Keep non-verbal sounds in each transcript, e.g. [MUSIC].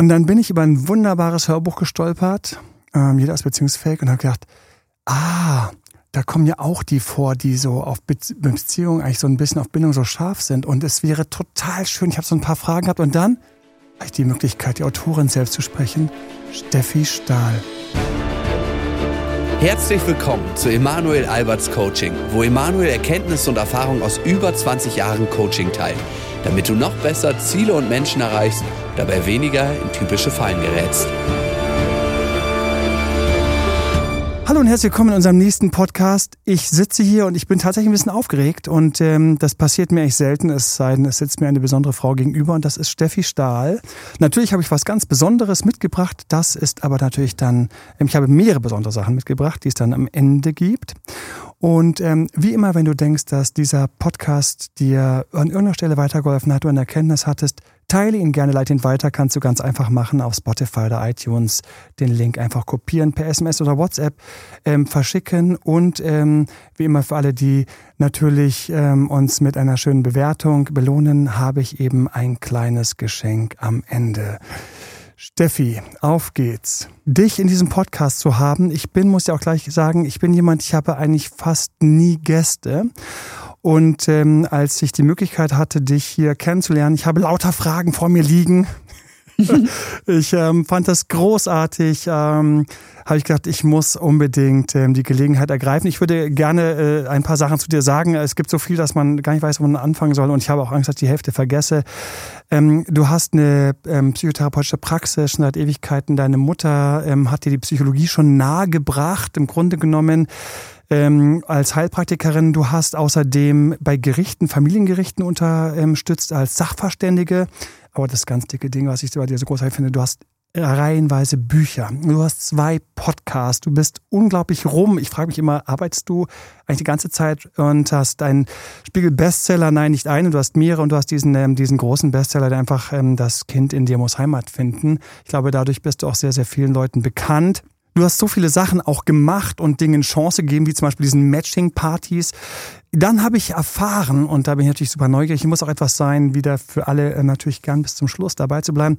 Und dann bin ich über ein wunderbares Hörbuch gestolpert, ähm, jeder ist beziehungsfähig, und habe gedacht, ah, da kommen ja auch die vor, die so auf Be Beziehungen eigentlich so ein bisschen auf Bindung so scharf sind. Und es wäre total schön, ich habe so ein paar Fragen gehabt und dann habe ich die Möglichkeit, die Autorin selbst zu sprechen, Steffi Stahl. Herzlich willkommen zu Emanuel Alberts Coaching, wo Emanuel Erkenntnisse und Erfahrung aus über 20 Jahren Coaching teilt, damit du noch besser Ziele und Menschen erreichst, dabei weniger in typische Fallen gerätst. Hallo und herzlich willkommen in unserem nächsten Podcast. Ich sitze hier und ich bin tatsächlich ein bisschen aufgeregt und ähm, das passiert mir echt selten, es sei denn, es sitzt mir eine besondere Frau gegenüber und das ist Steffi Stahl. Natürlich habe ich was ganz Besonderes mitgebracht, das ist aber natürlich dann, ähm, ich habe mehrere besondere Sachen mitgebracht, die es dann am Ende gibt. Und ähm, wie immer, wenn du denkst, dass dieser Podcast dir an irgendeiner Stelle weitergeholfen hat, du eine Erkenntnis hattest, teile ihn gerne, leite ihn weiter, kannst du ganz einfach machen auf Spotify oder iTunes. Den Link einfach kopieren per SMS oder WhatsApp ähm, verschicken und ähm, wie immer für alle, die natürlich ähm, uns mit einer schönen Bewertung belohnen, habe ich eben ein kleines Geschenk am Ende. Steffi, auf geht's. Dich in diesem Podcast zu haben. Ich bin, muss ja auch gleich sagen, ich bin jemand, ich habe eigentlich fast nie Gäste. Und ähm, als ich die Möglichkeit hatte, dich hier kennenzulernen, ich habe lauter Fragen vor mir liegen. [LAUGHS] ich ähm, fand das großartig. Ähm, habe ich gedacht, ich muss unbedingt ähm, die Gelegenheit ergreifen. Ich würde gerne äh, ein paar Sachen zu dir sagen. Es gibt so viel, dass man gar nicht weiß, wo man anfangen soll. Und ich habe auch Angst, dass ich die Hälfte vergesse. Ähm, du hast eine ähm, psychotherapeutische Praxis schon seit Ewigkeiten. Deine Mutter ähm, hat dir die Psychologie schon nahegebracht. Im Grunde genommen ähm, als Heilpraktikerin. Du hast außerdem bei Gerichten, Familiengerichten unterstützt als Sachverständige. Aber das ganz dicke Ding, was ich bei dir so großartig finde, du hast reihenweise Bücher. Du hast zwei Podcasts. Du bist unglaublich rum. Ich frage mich immer, arbeitest du eigentlich die ganze Zeit und hast einen Spiegel-Bestseller? Nein, nicht einen. Du hast mehrere und du hast diesen, ähm, diesen großen Bestseller, der einfach ähm, das Kind in dir muss Heimat finden. Ich glaube, dadurch bist du auch sehr, sehr vielen Leuten bekannt. Du hast so viele Sachen auch gemacht und Dingen Chance gegeben, wie zum Beispiel diesen Matching-Partys. Dann habe ich erfahren, und da bin ich natürlich super neugierig, ich muss auch etwas sein, wieder für alle äh, natürlich gern bis zum Schluss dabei zu bleiben.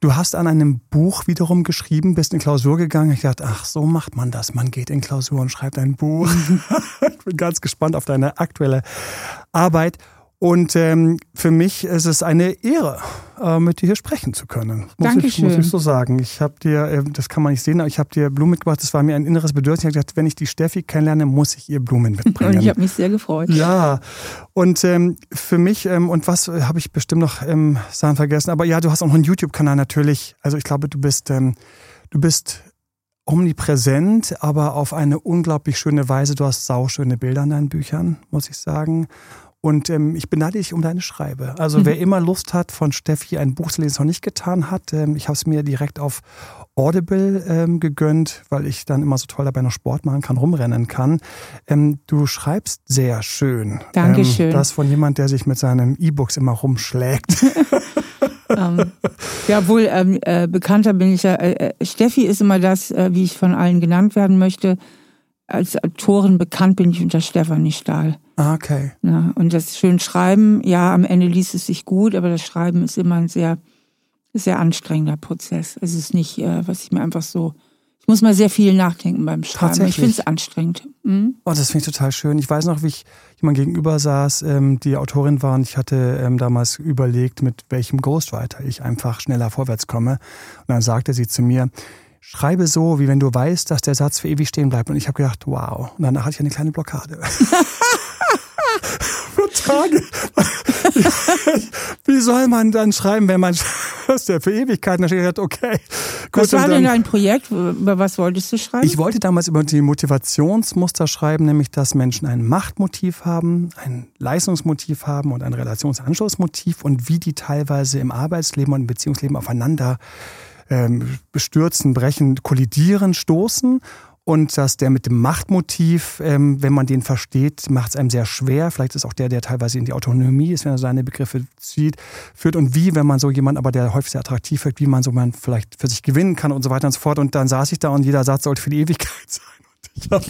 Du hast an einem Buch wiederum geschrieben, bist in Klausur gegangen. Ich dachte, ach, so macht man das. Man geht in Klausur und schreibt ein Buch. [LAUGHS] ich bin ganz gespannt auf deine aktuelle Arbeit. Und ähm, für mich ist es eine Ehre, äh, mit dir hier sprechen zu können. Muss Dankeschön. Ich, muss ich so sagen. Ich habe dir, äh, das kann man nicht sehen, aber ich habe dir Blumen mitgebracht. Das war mir ein inneres Bedürfnis. Ich habe gedacht, wenn ich die Steffi kennenlerne, muss ich ihr Blumen mitbringen. Und [LAUGHS] ich habe mich sehr gefreut. Ja. Und ähm, für mich, ähm, und was äh, habe ich bestimmt noch ähm, Sachen vergessen, aber ja, du hast auch noch einen YouTube-Kanal natürlich. Also ich glaube, du bist, ähm, du bist omnipräsent, aber auf eine unglaublich schöne Weise. Du hast sauschöne Bilder in deinen Büchern, muss ich sagen. Und ähm, ich beneide dich um deine Schreibe. Also mhm. wer immer Lust hat, von Steffi ein Buch zu lesen, das noch nicht getan hat, ähm, ich habe es mir direkt auf Audible ähm, gegönnt, weil ich dann immer so toll dabei noch Sport machen kann, rumrennen kann. Ähm, du schreibst sehr schön. Dankeschön. Ähm, das von jemand, der sich mit seinen E-Books immer rumschlägt. [LAUGHS] [LAUGHS] ähm, ja, wohl ähm, äh, bekannter bin ich ja. Äh, äh, Steffi ist immer das, äh, wie ich von allen genannt werden möchte. Als Autorin bekannt bin ich unter Stefanie Stahl. Ah, okay. Ja, und das schön Schreiben, ja, am Ende liest es sich gut, aber das Schreiben ist immer ein sehr, sehr anstrengender Prozess. Es ist nicht, äh, was ich mir einfach so. Ich muss mal sehr viel nachdenken beim Schreiben. Ich finde es anstrengend. Mhm. Oh, das finde ich total schön. Ich weiß noch, wie ich jemand gegenüber saß, ähm, die Autorin war und ich hatte ähm, damals überlegt, mit welchem Ghostwriter ich einfach schneller vorwärts komme. Und dann sagte sie zu mir, schreibe so, wie wenn du weißt, dass der Satz für ewig stehen bleibt. Und ich habe gedacht, wow. Und dann hatte ich eine kleine Blockade. [LAUGHS] Tage. [LAUGHS] Wie soll man dann schreiben, wenn man [LAUGHS] was der für Ewigkeiten steht? Okay. Gut, was war denn dein Projekt? Über was wolltest du schreiben? Ich wollte damals über die Motivationsmuster schreiben, nämlich dass Menschen ein Machtmotiv haben, ein Leistungsmotiv haben und ein Relationsanschlussmotiv und wie die teilweise im Arbeitsleben und im Beziehungsleben aufeinander ähm, bestürzen, brechen, kollidieren, stoßen und dass der mit dem Machtmotiv, ähm, wenn man den versteht, macht es einem sehr schwer. Vielleicht ist auch der, der teilweise in die Autonomie ist, wenn er seine Begriffe zieht, führt. Und wie, wenn man so jemand, aber der häufig sehr attraktiv wird, wie man so man vielleicht für sich gewinnen kann und so weiter und so fort. Und dann saß ich da und jeder Satz sollte für die Ewigkeit [LAUGHS] sein.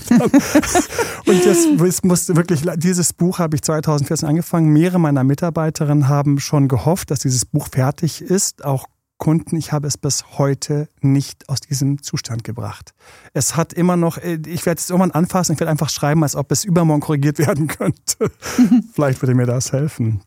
und [LAUGHS] das muss wirklich, dieses Buch habe ich 2014 angefangen. Mehrere meiner Mitarbeiterinnen haben schon gehofft, dass dieses Buch fertig ist, auch Kunden, ich habe es bis heute nicht aus diesem Zustand gebracht. Es hat immer noch, äh, ich werde es irgendwann anfassen, ich werde einfach schreiben, als ob es übermorgen korrigiert werden könnte. [LAUGHS] Vielleicht würde mir das helfen.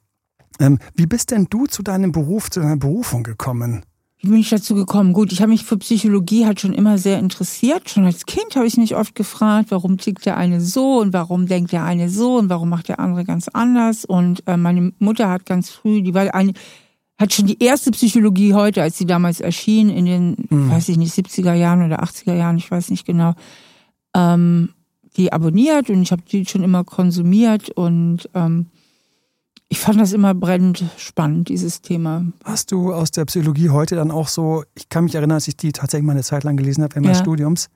Ähm, wie bist denn du zu deinem Beruf, zu deiner Berufung gekommen? Wie bin ich dazu gekommen? Gut, ich habe mich für Psychologie halt schon immer sehr interessiert. Schon als Kind habe ich mich oft gefragt, warum tickt der eine so und warum denkt der eine so und warum macht der andere ganz anders. Und äh, meine Mutter hat ganz früh, die war eine, hat schon die erste Psychologie heute, als sie damals erschien, in den, mhm. weiß ich nicht, 70er Jahren oder 80er Jahren, ich weiß nicht genau, ähm, die abonniert und ich habe die schon immer konsumiert und ähm, ich fand das immer brennend spannend, dieses Thema. Hast du aus der Psychologie heute dann auch so, ich kann mich erinnern, als ich die tatsächlich mal eine Zeit lang gelesen habe während meines ja. Studiums,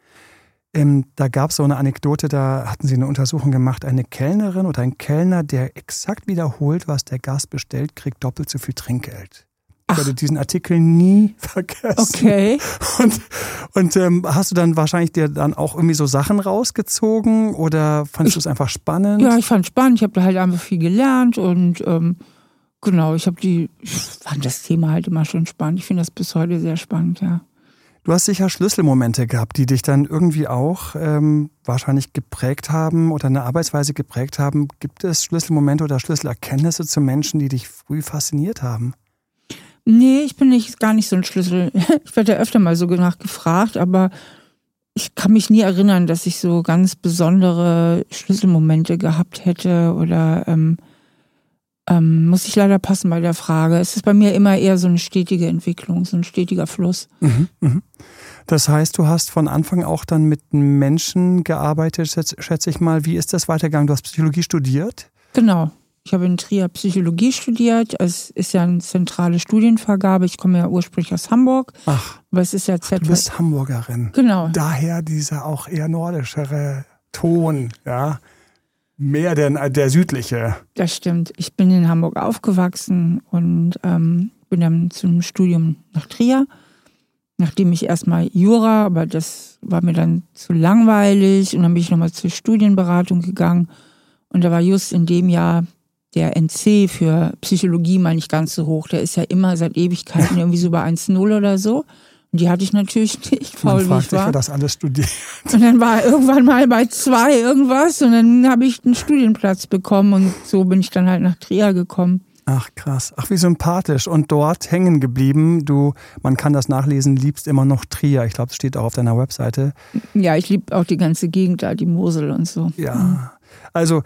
ähm, da gab es so eine Anekdote, da hatten sie eine Untersuchung gemacht, eine Kellnerin oder ein Kellner, der exakt wiederholt, was der Gast bestellt, kriegt doppelt so viel Trinkgeld. Ich werde diesen Artikel nie [LAUGHS] vergessen. Okay. Und, und ähm, hast du dann wahrscheinlich dir dann auch irgendwie so Sachen rausgezogen oder fandest du es einfach spannend? Ja, ich fand es spannend. Ich habe da halt einfach viel gelernt und ähm, genau, ich habe die, ich fand das Thema halt immer schon spannend. Ich finde das bis heute sehr spannend, ja. Du hast sicher Schlüsselmomente gehabt, die dich dann irgendwie auch ähm, wahrscheinlich geprägt haben oder eine Arbeitsweise geprägt haben. Gibt es Schlüsselmomente oder Schlüsselerkenntnisse zu Menschen, die dich früh fasziniert haben? Nee, ich bin nicht gar nicht so ein Schlüssel. [LAUGHS] Ich werde ja öfter mal so nachgefragt, aber ich kann mich nie erinnern, dass ich so ganz besondere Schlüsselmomente gehabt hätte oder ähm, ähm, muss ich leider passen bei der Frage. Es ist bei mir immer eher so eine stetige Entwicklung, so ein stetiger Fluss. Mhm, mh. Das heißt, du hast von Anfang auch dann mit Menschen gearbeitet, schätze ich mal. Wie ist das weitergegangen? Du hast Psychologie studiert? Genau. Ich habe in Trier Psychologie studiert. Es ist ja eine zentrale Studienvergabe. Ich komme ja ursprünglich aus Hamburg. Ach, aber es ist ja Z du bist Hamburgerin. Genau. Daher dieser auch eher nordischere Ton, ja. Mehr denn der südliche. Das stimmt. Ich bin in Hamburg aufgewachsen und ähm, bin dann zum Studium nach Trier. Nachdem ich erstmal Jura, aber das war mir dann zu langweilig und dann bin ich nochmal zur Studienberatung gegangen. Und da war just in dem Jahr der NC für Psychologie mal nicht ganz so hoch. Der ist ja immer seit Ewigkeiten [LAUGHS] irgendwie so bei 1,0 oder so. Und die hatte ich natürlich [LAUGHS] nicht, faul Man wie ich war. Sich, das alles studiert. [LAUGHS] Und dann war irgendwann mal bei zwei irgendwas und dann habe ich einen Studienplatz bekommen und so bin ich dann halt nach Trier gekommen. Ach krass, ach wie sympathisch und dort hängen geblieben. Du, man kann das nachlesen, liebst immer noch Trier. Ich glaube, es steht auch auf deiner Webseite. Ja, ich liebe auch die ganze Gegend da, die Mosel und so. Ja, also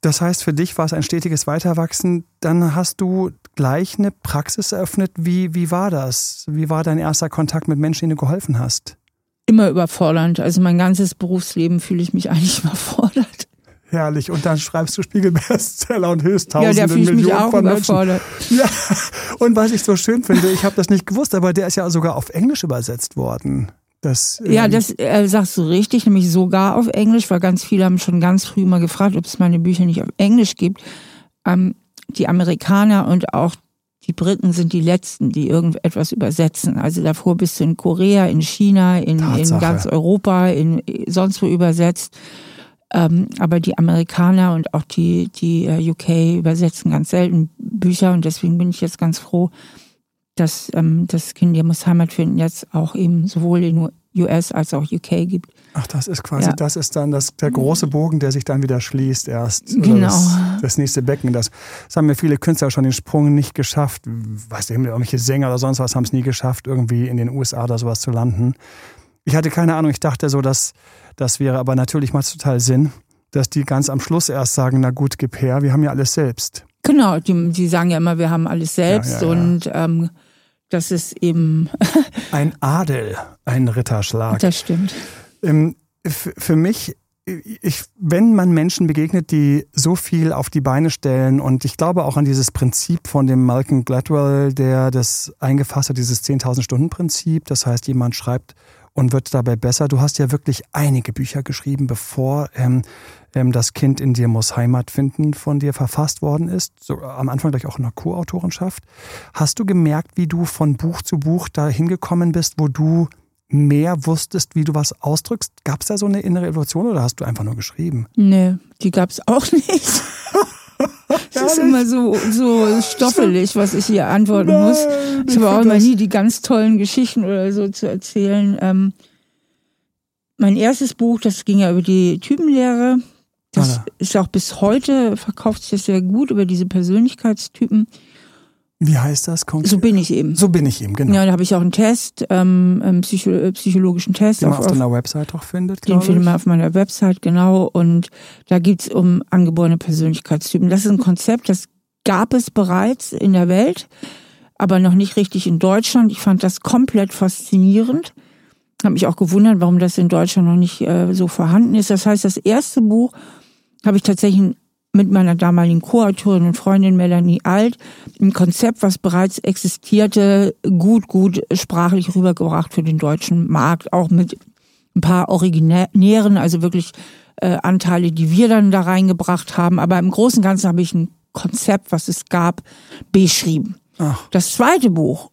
das heißt, für dich war es ein stetiges Weiterwachsen. Dann hast du gleich eine Praxis eröffnet. Wie, wie war das? Wie war dein erster Kontakt mit Menschen, denen du geholfen hast? Immer überfordernd. Also mein ganzes Berufsleben fühle ich mich [LAUGHS] eigentlich überfordert. Herrlich. Und dann schreibst du Spiegelbestseller und höchst tausende ja, der Millionen mich auch von überfordert. Menschen. [LAUGHS] Ja. Und was ich so schön finde, ich habe das nicht gewusst, aber der ist ja sogar auf Englisch übersetzt worden. Das, ähm ja, das äh, sagst du richtig, nämlich sogar auf Englisch, weil ganz viele haben schon ganz früh mal gefragt, ob es meine Bücher nicht auf Englisch gibt. Ähm, die Amerikaner und auch die Briten sind die letzten, die irgendetwas übersetzen. Also davor bist du in Korea, in China, in, in ganz Europa, in sonst wo übersetzt. Ähm, aber die Amerikaner und auch die, die äh, UK übersetzen ganz selten Bücher und deswegen bin ich jetzt ganz froh, dass ähm, das Kind muss Heimat finden jetzt auch eben sowohl in US als auch UK gibt. Ach, das ist quasi, ja. das ist dann das, der große Bogen, der sich dann wieder schließt erst. Genau. Das, das, nächste Becken. Das, das haben mir viele Künstler schon den Sprung nicht geschafft. Weiß nicht, irgendwelche Sänger oder sonst was haben es nie geschafft, irgendwie in den USA oder sowas zu landen. Ich hatte keine Ahnung, ich dachte so, dass das wäre, aber natürlich macht es total Sinn, dass die ganz am Schluss erst sagen, na gut, gib her, wir haben ja alles selbst. Genau, die, die sagen ja immer, wir haben alles selbst ja, ja. und ähm, das ist eben. [LAUGHS] ein Adel, ein Ritterschlag. Das stimmt. Ähm, für mich, ich, wenn man Menschen begegnet, die so viel auf die Beine stellen, und ich glaube auch an dieses Prinzip von dem Malcolm Gladwell, der das eingefasst hat, dieses 10.000 Stunden Prinzip. Das heißt, jemand schreibt und wird dabei besser. Du hast ja wirklich einige Bücher geschrieben, bevor ähm, ähm, Das Kind in dir muss Heimat finden von dir verfasst worden ist. So, am Anfang gleich auch in der Co-Autorenschaft. Hast du gemerkt, wie du von Buch zu Buch dahin gekommen bist, wo du mehr wusstest, wie du was ausdrückst? Gab es da so eine innere Evolution oder hast du einfach nur geschrieben? Nee, die gab es auch [LAUGHS] nicht. [LAUGHS] ja, ist immer so, so stoffelig, was ich hier antworten Nein, muss. Ich habe auch immer nie die ganz tollen Geschichten oder so zu erzählen. Ähm, mein erstes Buch, das ging ja über die Typenlehre. Das Alter. ist auch bis heute, verkauft sich das sehr gut über diese Persönlichkeitstypen. Wie heißt das konkret? So bin ich eben. So bin ich eben, genau. Ja, da habe ich auch einen Test, ähm, einen Psycho äh, psychologischen Test. Den man auf, auf deiner Website auch findet, Den findet man auf meiner Website, genau. Und da geht's um angeborene Persönlichkeitstypen. Das ist ein Konzept, das gab es bereits in der Welt, aber noch nicht richtig in Deutschland. Ich fand das komplett faszinierend. Habe mich auch gewundert, warum das in Deutschland noch nicht äh, so vorhanden ist. Das heißt, das erste Buch habe ich tatsächlich mit meiner damaligen Co-Autorin und Freundin Melanie Alt ein Konzept, was bereits existierte, gut, gut sprachlich rübergebracht für den deutschen Markt, auch mit ein paar originären, also wirklich äh, Anteile, die wir dann da reingebracht haben. Aber im Großen und Ganzen habe ich ein Konzept, was es gab, beschrieben. Ach. Das zweite Buch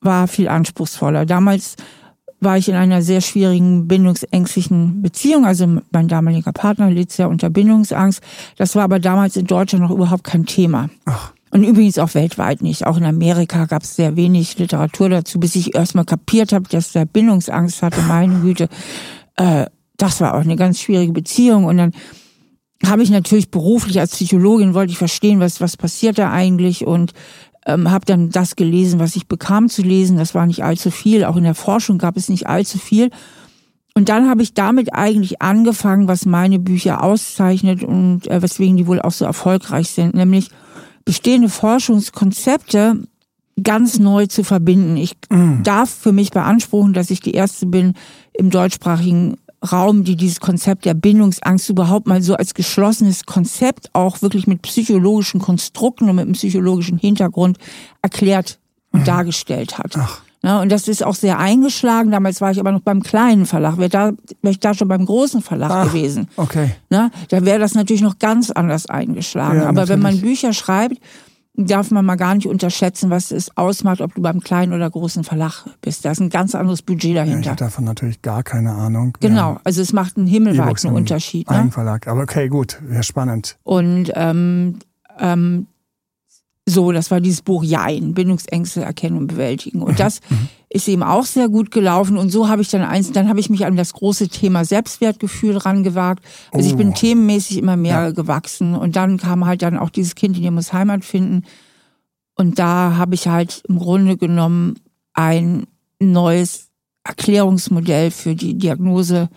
war viel anspruchsvoller. Damals war ich in einer sehr schwierigen bindungsängstlichen Beziehung. Also mein damaliger Partner litt sehr unter Bindungsangst. Das war aber damals in Deutschland noch überhaupt kein Thema. Ach. Und übrigens auch weltweit nicht. Auch in Amerika gab es sehr wenig Literatur dazu, bis ich erstmal kapiert habe, dass der Bindungsangst hatte. Meine Güte, äh, das war auch eine ganz schwierige Beziehung. Und dann habe ich natürlich beruflich als Psychologin wollte ich verstehen, was was passiert da eigentlich und ähm, habe dann das gelesen, was ich bekam zu lesen. Das war nicht allzu viel. Auch in der Forschung gab es nicht allzu viel. Und dann habe ich damit eigentlich angefangen, was meine Bücher auszeichnet und äh, weswegen die wohl auch so erfolgreich sind, nämlich bestehende Forschungskonzepte ganz neu zu verbinden. Ich mm. darf für mich beanspruchen, dass ich die erste bin im deutschsprachigen Raum, die dieses Konzept der Bindungsangst überhaupt mal so als geschlossenes Konzept auch wirklich mit psychologischen Konstrukten und mit einem psychologischen Hintergrund erklärt und mhm. dargestellt hat. Ach. Ja, und das ist auch sehr eingeschlagen. Damals war ich aber noch beim kleinen Verlag. Wäre da, wär ich da schon beim großen Verlag Ach, gewesen. Okay. Na, da wäre das natürlich noch ganz anders eingeschlagen. Ja, aber natürlich. wenn man Bücher schreibt, darf man mal gar nicht unterschätzen, was es ausmacht, ob du beim kleinen oder großen Verlag bist. Da ist ein ganz anderes Budget dahinter. Ja, ich habe davon natürlich gar keine Ahnung. Genau, ja. also es macht einen himmelweiten Unterschied. Ne? Verlag, aber okay, gut, sehr spannend. Und ähm, ähm, so, das war dieses Buch Jein, Bindungsängste erkennen und bewältigen. Und mhm. das mhm. Ist eben auch sehr gut gelaufen. Und so habe ich dann eins, dann habe ich mich an das große Thema Selbstwertgefühl rangewagt. Also oh. ich bin oh. themenmäßig immer mehr ja. gewachsen. Und dann kam halt dann auch dieses Kind, in dem muss Heimat finden. Und da habe ich halt im Grunde genommen ein neues Erklärungsmodell für die Diagnose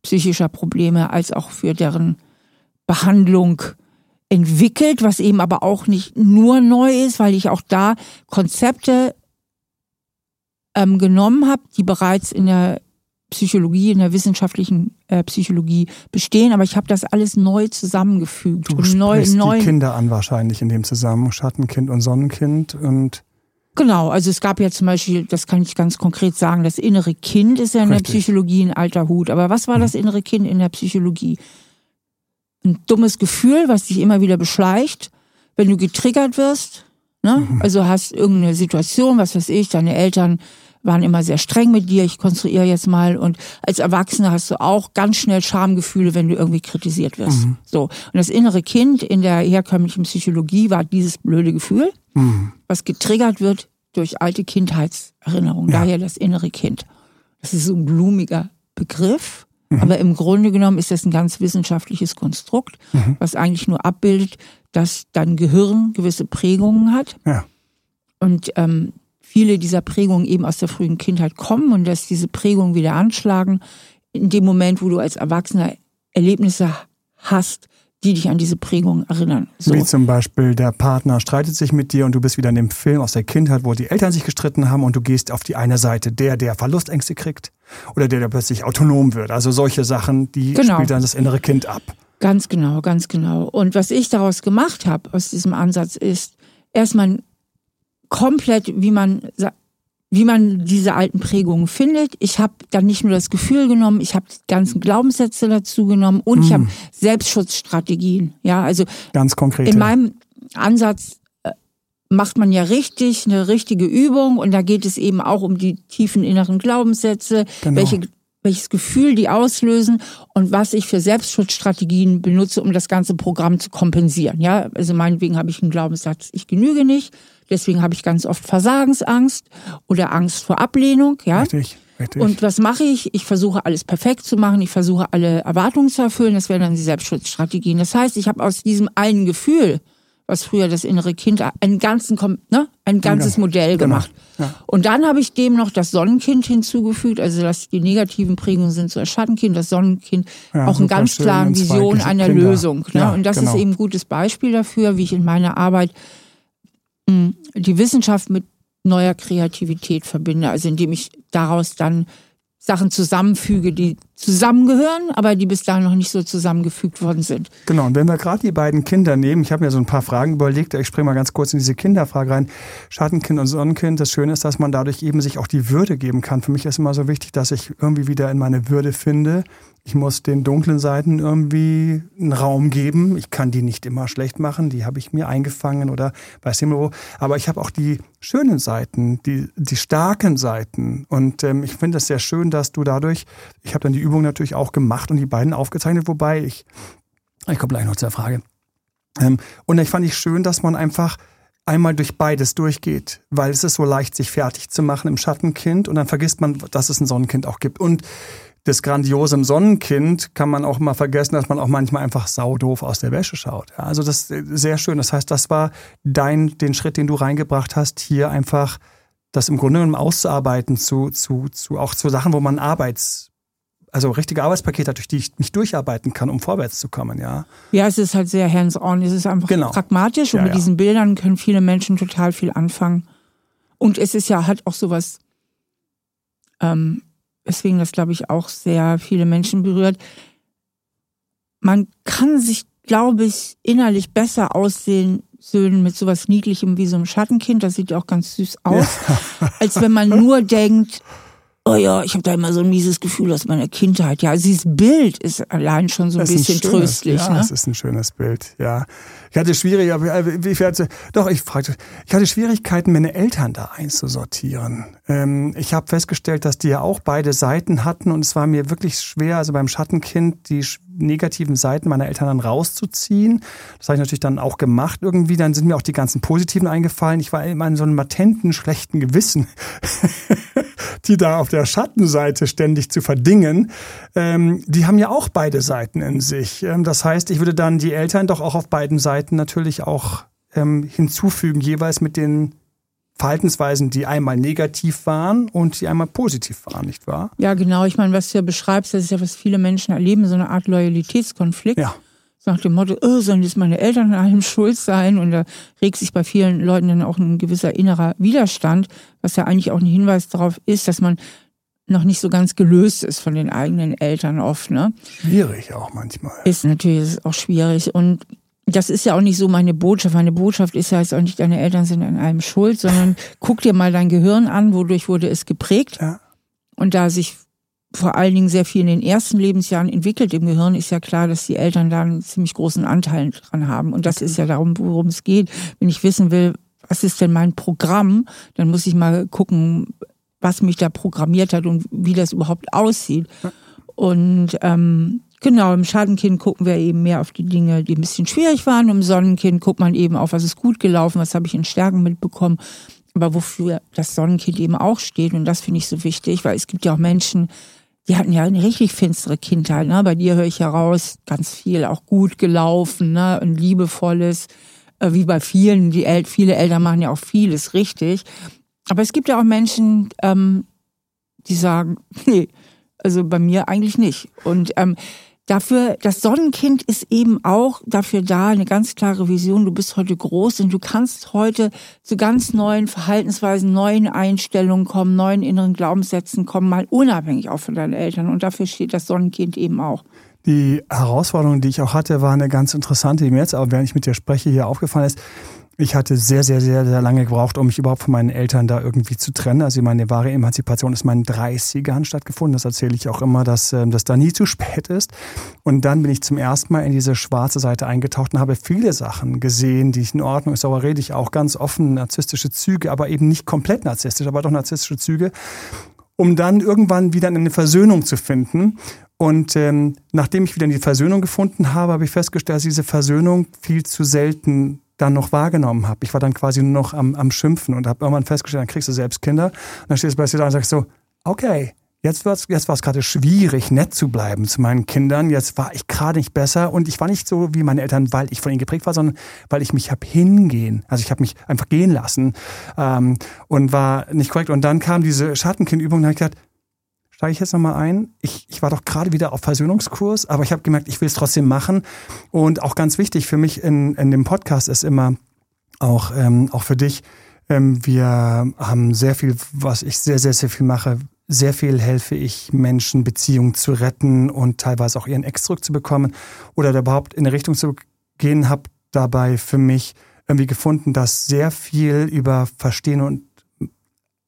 psychischer Probleme als auch für deren Behandlung entwickelt, was eben aber auch nicht nur neu ist, weil ich auch da Konzepte ähm, genommen habe, die bereits in der Psychologie, in der wissenschaftlichen äh, Psychologie bestehen, aber ich habe das alles neu zusammengefügt. Du und neu, neu die Kinder an wahrscheinlich in dem Zusammenhang, Schattenkind und Sonnenkind und Genau, also es gab ja zum Beispiel, das kann ich ganz konkret sagen, das innere Kind ist ja in Richtig. der Psychologie ein alter Hut. Aber was war hm. das innere Kind in der Psychologie? ein dummes Gefühl, was dich immer wieder beschleicht, wenn du getriggert wirst. Ne? Mhm. Also hast irgendeine Situation, was weiß ich, deine Eltern waren immer sehr streng mit dir, ich konstruiere jetzt mal. Und als Erwachsener hast du auch ganz schnell Schamgefühle, wenn du irgendwie kritisiert wirst. Mhm. So. Und das innere Kind in der herkömmlichen Psychologie war dieses blöde Gefühl, mhm. was getriggert wird durch alte Kindheitserinnerungen. Ja. Daher das innere Kind. Das ist so ein blumiger Begriff. Mhm. Aber im Grunde genommen ist das ein ganz wissenschaftliches Konstrukt, mhm. was eigentlich nur abbildet, dass dein Gehirn gewisse Prägungen hat. Ja. Und ähm, viele dieser Prägungen eben aus der frühen Kindheit kommen und dass diese Prägungen wieder anschlagen in dem Moment, wo du als Erwachsener Erlebnisse hast, die dich an diese Prägung erinnern. So. Wie zum Beispiel der Partner streitet sich mit dir und du bist wieder in dem Film aus der Kindheit, wo die Eltern sich gestritten haben und du gehst auf die eine Seite, der, der Verlustängste kriegt oder der, der plötzlich autonom wird. Also solche Sachen, die genau. spielt dann das innere Kind ab. Ganz genau, ganz genau. Und was ich daraus gemacht habe aus diesem Ansatz ist, erstmal komplett, wie man wie man diese alten Prägungen findet. Ich habe dann nicht nur das Gefühl genommen, ich habe die ganzen Glaubenssätze dazu genommen und mm. ich habe Selbstschutzstrategien. Ja, also ganz konkret. In meinem Ansatz äh, macht man ja richtig eine richtige Übung und da geht es eben auch um die tiefen inneren Glaubenssätze, genau. welche welches Gefühl die auslösen und was ich für Selbstschutzstrategien benutze, um das ganze Programm zu kompensieren. Ja, also meinetwegen habe ich einen Glaubenssatz, ich genüge nicht, deswegen habe ich ganz oft Versagensangst oder Angst vor Ablehnung. Ja, Richtig. Richtig. Und was mache ich? Ich versuche alles perfekt zu machen. Ich versuche alle Erwartungen zu erfüllen. Das wären dann die Selbstschutzstrategien. Das heißt, ich habe aus diesem einen Gefühl, was früher das innere Kind, einen ganzen, ne, ein ganzes genau. Modell gemacht. Genau. Ja. Und dann habe ich dem noch das Sonnenkind hinzugefügt, also dass die negativen Prägungen sind so das Schattenkind, das Sonnenkind, ja, auch eine ganz klare Vision einer Kinder. Lösung. Ne? Ja, und das genau. ist eben ein gutes Beispiel dafür, wie ich in meiner Arbeit mh, hm, die Wissenschaft mit neuer Kreativität verbinde, also indem ich daraus dann Sachen zusammenfüge, die zusammengehören, aber die bis dahin noch nicht so zusammengefügt worden sind. Genau, und wenn wir gerade die beiden Kinder nehmen, ich habe mir so ein paar Fragen überlegt, ich springe mal ganz kurz in diese Kinderfrage rein. Schattenkind und Sonnenkind, das Schöne ist, dass man dadurch eben sich auch die Würde geben kann. Für mich ist immer so wichtig, dass ich irgendwie wieder in meine Würde finde, ich muss den dunklen Seiten irgendwie einen Raum geben. Ich kann die nicht immer schlecht machen, die habe ich mir eingefangen oder weiß nicht mehr wo. Aber ich habe auch die schönen Seiten, die, die starken Seiten. Und ähm, ich finde es sehr schön, dass du dadurch, ich habe dann die Übung natürlich auch gemacht und die beiden aufgezeichnet, wobei ich, ich komme gleich noch zur Frage. Ähm, und ich fand ich schön, dass man einfach einmal durch beides durchgeht, weil es ist so leicht, sich fertig zu machen im Schattenkind und dann vergisst man, dass es ein Sonnenkind auch gibt. Und des grandiosen Sonnenkind kann man auch mal vergessen, dass man auch manchmal einfach saudoof aus der Wäsche schaut. Ja, also das ist sehr schön. Das heißt, das war dein, den Schritt, den du reingebracht hast, hier einfach das im Grunde genommen auszuarbeiten zu, zu, zu, auch zu Sachen, wo man Arbeits, also richtige Arbeitspakete hat, durch die ich mich durcharbeiten kann, um vorwärts zu kommen, ja. Ja, es ist halt sehr hands-on. Es ist einfach genau. pragmatisch und ja, mit ja. diesen Bildern können viele Menschen total viel anfangen. Und es ist ja halt auch sowas, ähm, weswegen das, glaube ich, auch sehr viele Menschen berührt. Man kann sich, glaube ich, innerlich besser aussehen Söhnen mit sowas Niedlichem wie so einem Schattenkind, das sieht ja auch ganz süß aus, ja. als wenn man nur denkt, oh ja, ich habe da immer so ein mieses Gefühl aus meiner Kindheit. Ja, dieses Bild ist allein schon so ein bisschen ein schönes, tröstlich. Ja, ne? es ist ein schönes Bild, ja. Ich hatte hatte, doch, ich fragte, ich hatte Schwierigkeiten, meine Eltern da einzusortieren. Ähm, ich habe festgestellt, dass die ja auch beide Seiten hatten und es war mir wirklich schwer, also beim Schattenkind die negativen Seiten meiner Eltern dann rauszuziehen. Das habe ich natürlich dann auch gemacht irgendwie. Dann sind mir auch die ganzen positiven eingefallen. Ich war immer in so einem latenten, schlechten Gewissen. [LAUGHS] die da auf der Schattenseite ständig zu verdingen, ähm, die haben ja auch beide Seiten in sich. Ähm, das heißt, ich würde dann die Eltern doch auch auf beiden Seiten natürlich auch ähm, hinzufügen, jeweils mit den Verhaltensweisen, die einmal negativ waren und die einmal positiv waren, nicht wahr? Ja, genau. Ich meine, was du ja beschreibst, das ist ja, was viele Menschen erleben, so eine Art Loyalitätskonflikt. Ja nach dem Motto, oh, sollen jetzt meine Eltern an allem schuld sein? Und da regt sich bei vielen Leuten dann auch ein gewisser innerer Widerstand, was ja eigentlich auch ein Hinweis darauf ist, dass man noch nicht so ganz gelöst ist von den eigenen Eltern oft. Ne? Schwierig auch manchmal. Ist natürlich ist auch schwierig. Und das ist ja auch nicht so meine Botschaft. Meine Botschaft ist ja jetzt auch nicht, deine Eltern sind an allem schuld, sondern [LAUGHS] guck dir mal dein Gehirn an, wodurch wurde es geprägt. Ja. Und da sich vor allen Dingen sehr viel in den ersten Lebensjahren entwickelt im Gehirn, ist ja klar, dass die Eltern da einen ziemlich großen Anteil dran haben. Und das ist ja darum, worum es geht. Wenn ich wissen will, was ist denn mein Programm, dann muss ich mal gucken, was mich da programmiert hat und wie das überhaupt aussieht. Und ähm, genau, im Schadenkind gucken wir eben mehr auf die Dinge, die ein bisschen schwierig waren. Im Sonnenkind guckt man eben auf, was ist gut gelaufen, was habe ich in Stärken mitbekommen aber wofür das Sonnenkind eben auch steht. Und das finde ich so wichtig, weil es gibt ja auch Menschen, die hatten ja eine richtig finstere Kindheit. Ne? Bei dir höre ich heraus, ganz viel auch gut gelaufen, ne? ein liebevolles, äh, wie bei vielen. Die El viele Eltern machen ja auch vieles richtig. Aber es gibt ja auch Menschen, ähm, die sagen, [LAUGHS] nee, also bei mir eigentlich nicht. Und ähm, Dafür, das Sonnenkind ist eben auch dafür da, eine ganz klare Vision. Du bist heute groß und du kannst heute zu ganz neuen Verhaltensweisen, neuen Einstellungen kommen, neuen inneren Glaubenssätzen kommen, mal unabhängig auch von deinen Eltern. Und dafür steht das Sonnenkind eben auch. Die Herausforderung, die ich auch hatte, war eine ganz interessante, die mir jetzt aber, während ich mit dir spreche, hier aufgefallen ist. Ich hatte sehr, sehr, sehr, sehr lange gebraucht, um mich überhaupt von meinen Eltern da irgendwie zu trennen. Also meine wahre Emanzipation ist meinen 30ern stattgefunden. Das erzähle ich auch immer, dass ähm, das da nie zu spät ist. Und dann bin ich zum ersten Mal in diese schwarze Seite eingetaucht und habe viele Sachen gesehen, die ich in Ordnung ist. Aber rede ich auch ganz offen narzisstische Züge, aber eben nicht komplett narzisstisch, aber doch narzisstische Züge. um dann irgendwann wieder eine Versöhnung zu finden. Und ähm, nachdem ich wieder die Versöhnung gefunden habe, habe ich festgestellt, dass diese Versöhnung viel zu selten dann noch wahrgenommen habe. Ich war dann quasi nur noch am, am Schimpfen und habe irgendwann festgestellt, dann kriegst du selbst Kinder. Und dann stehst du bei dir da und sagst so, okay, Jetzt war es jetzt gerade schwierig, nett zu bleiben zu meinen Kindern. Jetzt war ich gerade nicht besser und ich war nicht so wie meine Eltern, weil ich von ihnen geprägt war, sondern weil ich mich habe hingehen. Also ich habe mich einfach gehen lassen ähm, und war nicht korrekt. Und dann kam diese Schattenkindübung und habe ich gedacht, steige ich jetzt nochmal ein. Ich, ich war doch gerade wieder auf Versöhnungskurs, aber ich habe gemerkt, ich will es trotzdem machen. Und auch ganz wichtig für mich in, in dem Podcast ist immer auch, ähm, auch für dich, ähm, wir haben sehr viel, was ich sehr, sehr, sehr viel mache, sehr viel helfe ich Menschen, Beziehungen zu retten und teilweise auch ihren Ex zurückzubekommen oder überhaupt in eine Richtung zu gehen, habe dabei für mich irgendwie gefunden, dass sehr viel über Verstehen und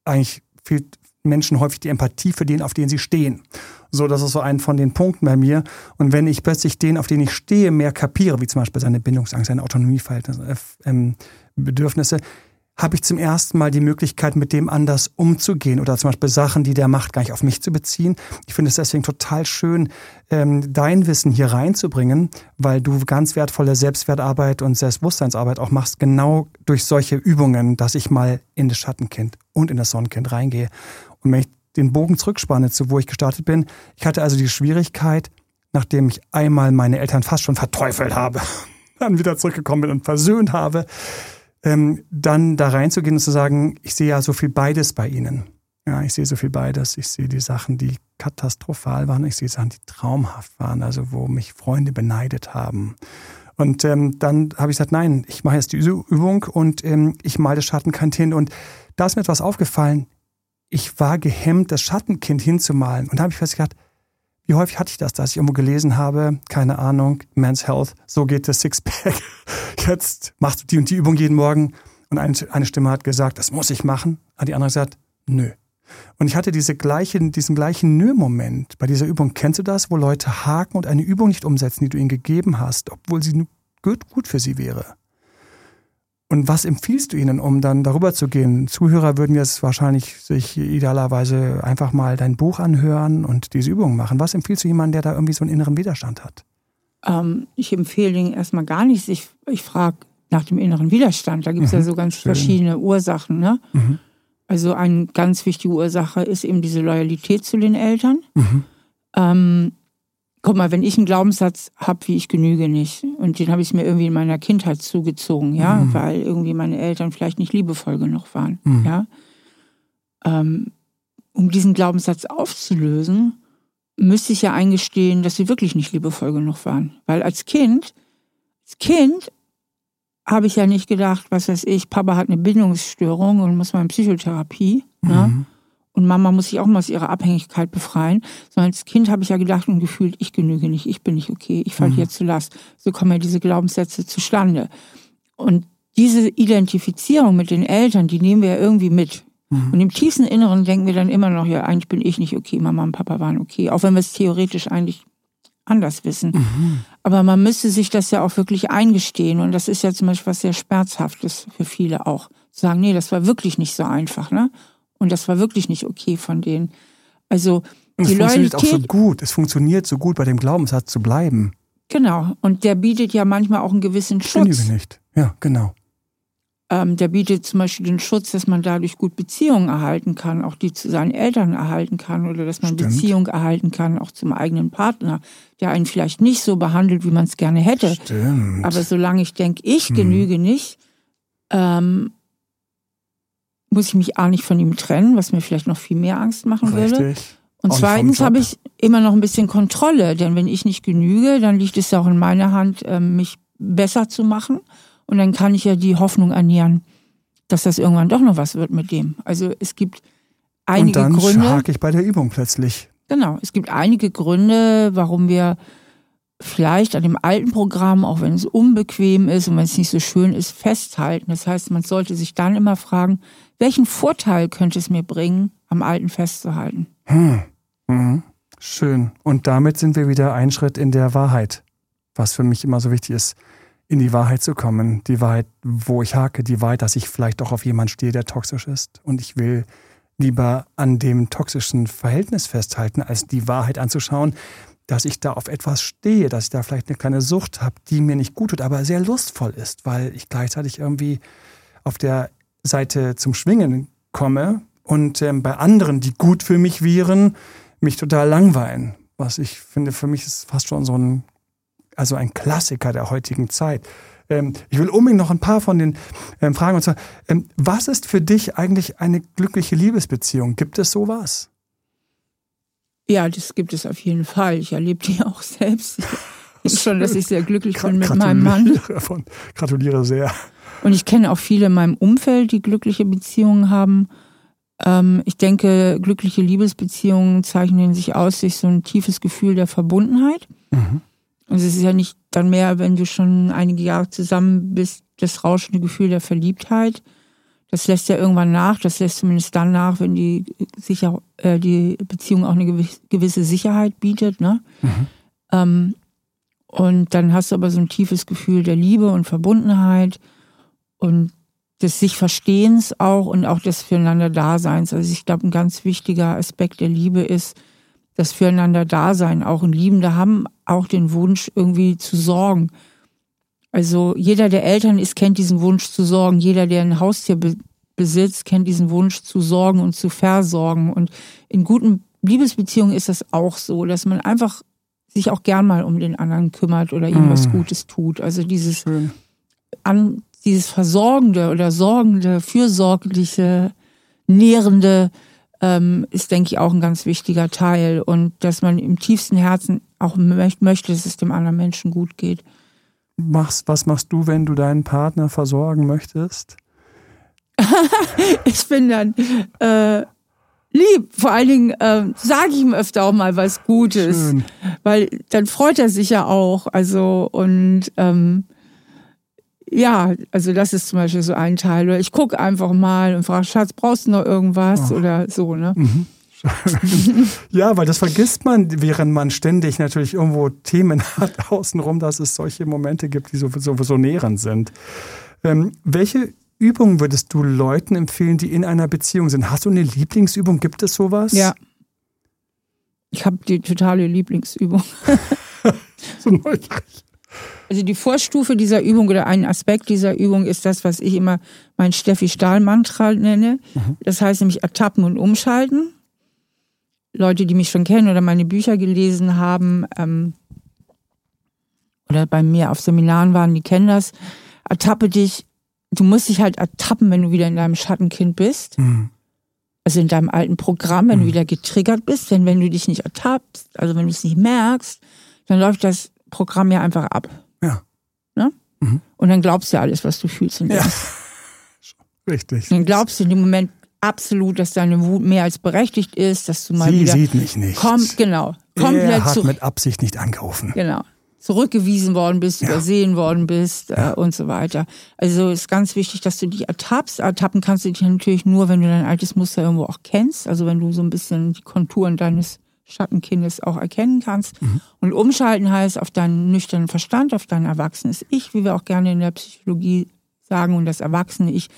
eigentlich viel Menschen häufig die Empathie für den, auf den sie stehen. So, das ist so ein von den Punkten bei mir. Und wenn ich plötzlich den, auf den ich stehe, mehr kapiere, wie zum Beispiel seine Bindungsangst, seine Autonomieverhältnisse, äh, ähm, habe ich zum ersten Mal die Möglichkeit, mit dem anders umzugehen oder zum Beispiel Sachen, die der macht, gar nicht auf mich zu beziehen. Ich finde es deswegen total schön, ähm, dein Wissen hier reinzubringen, weil du ganz wertvolle Selbstwertarbeit und Selbstbewusstseinsarbeit auch machst, genau durch solche Übungen, dass ich mal in das Schattenkind und in das Sonnenkind reingehe. Und wenn ich den Bogen zurückspanne, zu wo ich gestartet bin, ich hatte also die Schwierigkeit, nachdem ich einmal meine Eltern fast schon verteufelt habe, [LAUGHS] dann wieder zurückgekommen bin und versöhnt habe, ähm, dann da reinzugehen und zu sagen, ich sehe ja so viel beides bei Ihnen. Ja, ich sehe so viel beides. Ich sehe die Sachen, die katastrophal waren. Ich sehe Sachen, die traumhaft waren, also wo mich Freunde beneidet haben. Und ähm, dann habe ich gesagt, nein, ich mache jetzt die Übung und ähm, ich male hin. Und da ist mir etwas aufgefallen. Ich war gehemmt, das Schattenkind hinzumalen. Und da habe ich festgestellt, wie häufig hatte ich das, dass ich irgendwo gelesen habe, keine Ahnung, Men's Health, so geht das Sixpack. [LAUGHS] Jetzt machst du die und die Übung jeden Morgen. Und eine, eine Stimme hat gesagt, das muss ich machen. Und die andere gesagt, nö. Und ich hatte diese gleichen, diesen gleichen Nö-Moment bei dieser Übung. Kennst du das, wo Leute haken und eine Übung nicht umsetzen, die du ihnen gegeben hast, obwohl sie gut für sie wäre? Und was empfiehlst du ihnen, um dann darüber zu gehen? Zuhörer würden jetzt wahrscheinlich sich idealerweise einfach mal dein Buch anhören und diese Übungen machen. Was empfiehlst du jemandem, der da irgendwie so einen inneren Widerstand hat? Ähm, ich empfehle ihnen erstmal gar nichts. Ich, ich frage nach dem inneren Widerstand. Da gibt es mhm, ja so ganz schön. verschiedene Ursachen. Ne? Mhm. Also eine ganz wichtige Ursache ist eben diese Loyalität zu den Eltern. Mhm. Ähm, guck mal, wenn ich einen Glaubenssatz habe, wie ich genüge nicht, und den habe ich mir irgendwie in meiner Kindheit zugezogen, ja, mhm. weil irgendwie meine Eltern vielleicht nicht liebevoll genug waren, mhm. ja. Ähm, um diesen Glaubenssatz aufzulösen, müsste ich ja eingestehen, dass sie wirklich nicht liebevoll genug waren. Weil als Kind, als Kind habe ich ja nicht gedacht, was weiß ich, Papa hat eine Bindungsstörung und muss mal in Psychotherapie. Mhm. Ja? Und Mama muss sich auch mal aus ihrer Abhängigkeit befreien. Sondern als Kind habe ich ja gedacht und gefühlt, ich genüge nicht, ich bin nicht okay, ich falle mhm. hier zu Last. So kommen ja diese Glaubenssätze zustande. Und diese Identifizierung mit den Eltern, die nehmen wir ja irgendwie mit. Mhm. Und im tiefsten Inneren denken wir dann immer noch, ja, eigentlich bin ich nicht okay, Mama und Papa waren okay. Auch wenn wir es theoretisch eigentlich anders wissen. Mhm. Aber man müsste sich das ja auch wirklich eingestehen. Und das ist ja zum Beispiel was sehr Schmerzhaftes für viele auch. Zu sagen, nee, das war wirklich nicht so einfach, ne? Und das war wirklich nicht okay von denen. Also die es funktioniert auch so gut. Es funktioniert so gut, bei dem Glaubenssatz zu bleiben. Genau. Und der bietet ja manchmal auch einen gewissen Schutz. Ich nicht. Ja, genau. Ähm, der bietet zum Beispiel den Schutz, dass man dadurch gut Beziehungen erhalten kann, auch die zu seinen Eltern erhalten kann oder dass man Stimmt. Beziehung erhalten kann, auch zum eigenen Partner, der einen vielleicht nicht so behandelt, wie man es gerne hätte. Stimmt. Aber solange ich denke, ich hm. genüge nicht, ähm, muss ich mich auch nicht von ihm trennen, was mir vielleicht noch viel mehr Angst machen Richtig. würde. Und zweitens habe ich immer noch ein bisschen Kontrolle, denn wenn ich nicht genüge, dann liegt es ja auch in meiner Hand, ähm, mich besser zu machen. Und dann kann ich ja die Hoffnung ernähren, dass das irgendwann doch noch was wird mit dem. Also es gibt einige Und dann Gründe. hake ich bei der Übung plötzlich. Genau, es gibt einige Gründe, warum wir vielleicht an dem alten Programm, auch wenn es unbequem ist und wenn es nicht so schön ist, festhalten. Das heißt, man sollte sich dann immer fragen, welchen Vorteil könnte es mir bringen, am alten festzuhalten? Hm. Mhm. Schön. Und damit sind wir wieder ein Schritt in der Wahrheit, was für mich immer so wichtig ist, in die Wahrheit zu kommen. Die Wahrheit, wo ich hake, die Wahrheit, dass ich vielleicht auch auf jemanden stehe, der toxisch ist. Und ich will lieber an dem toxischen Verhältnis festhalten, als die Wahrheit anzuschauen, dass ich da auf etwas stehe, dass ich da vielleicht eine kleine Sucht habe, die mir nicht gut tut, aber sehr lustvoll ist, weil ich gleichzeitig irgendwie auf der Seite zum Schwingen komme und ähm, bei anderen, die gut für mich wären, mich total langweilen. Was ich finde, für mich ist fast schon so ein, also ein Klassiker der heutigen Zeit. Ähm, ich will unbedingt noch ein paar von den ähm, Fragen. Und zwar, ähm, was ist für dich eigentlich eine glückliche Liebesbeziehung? Gibt es sowas? Ja, das gibt es auf jeden Fall. Ich erlebe die [LAUGHS] auch selbst. Denke schon, dass ich sehr glücklich bin mit meinem Mann. [LAUGHS] Davon. Gratuliere sehr. Und ich kenne auch viele in meinem Umfeld, die glückliche Beziehungen haben. Ähm, ich denke, glückliche Liebesbeziehungen zeichnen sich aus durch so ein tiefes Gefühl der Verbundenheit. Mhm. Und es ist ja nicht dann mehr, wenn du schon einige Jahre zusammen bist, das rauschende Gefühl der Verliebtheit. Das lässt ja irgendwann nach. Das lässt zumindest dann nach, wenn die, sicher, äh, die Beziehung auch eine gewisse Sicherheit bietet. Ne? Mhm. Ähm, und dann hast du aber so ein tiefes Gefühl der Liebe und Verbundenheit und des sich Verstehens auch und auch des füreinander Daseins. Also ich glaube, ein ganz wichtiger Aspekt der Liebe ist das füreinander Dasein. Auch ein Liebender haben auch den Wunsch, irgendwie zu sorgen. Also jeder, der Eltern ist, kennt diesen Wunsch zu sorgen. Jeder, der ein Haustier be besitzt, kennt diesen Wunsch zu sorgen und zu versorgen. Und in guten Liebesbeziehungen ist das auch so, dass man einfach sich auch gern mal um den anderen kümmert oder ihm mm. was Gutes tut. Also dieses an dieses versorgende oder sorgende, fürsorgliche, nährende ähm, ist, denke ich, auch ein ganz wichtiger Teil. Und dass man im tiefsten Herzen auch möchte, dass es dem anderen Menschen gut geht. Machst, was machst du, wenn du deinen Partner versorgen möchtest? [LAUGHS] ich bin dann äh, lieb. Vor allen Dingen äh, sage ich ihm öfter auch mal was Gutes. Schön. Weil dann freut er sich ja auch. Also und ähm, ja, also das ist zum Beispiel so ein Teil. Oder ich gucke einfach mal und frage, Schatz, brauchst du noch irgendwas? Oh. Oder so, ne? Mhm. [LAUGHS] ja, weil das vergisst man, während man ständig natürlich irgendwo Themen [LAUGHS] hat außenrum, dass es solche Momente gibt, die so, so, so nährend sind. Ähm, welche Übungen würdest du Leuten empfehlen, die in einer Beziehung sind? Hast du eine Lieblingsübung? Gibt es sowas? Ja. Ich habe die totale Lieblingsübung. [LAUGHS] so neugierig. Also die Vorstufe dieser Übung oder ein Aspekt dieser Übung ist das, was ich immer mein Steffi Stahl-Mantra nenne. Mhm. Das heißt nämlich ertappen und umschalten. Leute, die mich schon kennen oder meine Bücher gelesen haben ähm, oder bei mir auf Seminaren waren, die kennen das. Ertappe dich. Du musst dich halt ertappen, wenn du wieder in deinem Schattenkind bist. Mhm. Also in deinem alten Programm, wenn mhm. du wieder getriggert bist. Denn wenn du dich nicht ertappst, also wenn du es nicht merkst, dann läuft das Programm ja einfach ab. Ja. Ne? Mhm. Und dann glaubst du alles, was du fühlst und denkst. Ja. [LAUGHS] Richtig. Dann glaubst du in dem Moment absolut, dass deine Wut mehr als berechtigt ist, dass du mal Sie wieder sieht mich nicht. Kommt, genau. Komplett er hat mit Absicht nicht angerufen. Genau. Zurückgewiesen worden bist, ja. übersehen worden bist ja. äh, und so weiter. Also ist ganz wichtig, dass du dich ertappst. Ertappen kannst du dich natürlich nur, wenn du dein altes Muster irgendwo auch kennst. Also wenn du so ein bisschen die Konturen deines Schattenkindes auch erkennen kannst. Mhm. Und umschalten heißt auf deinen nüchternen Verstand, auf dein erwachsenes Ich, wie wir auch gerne in der Psychologie sagen. Und das erwachsene Ich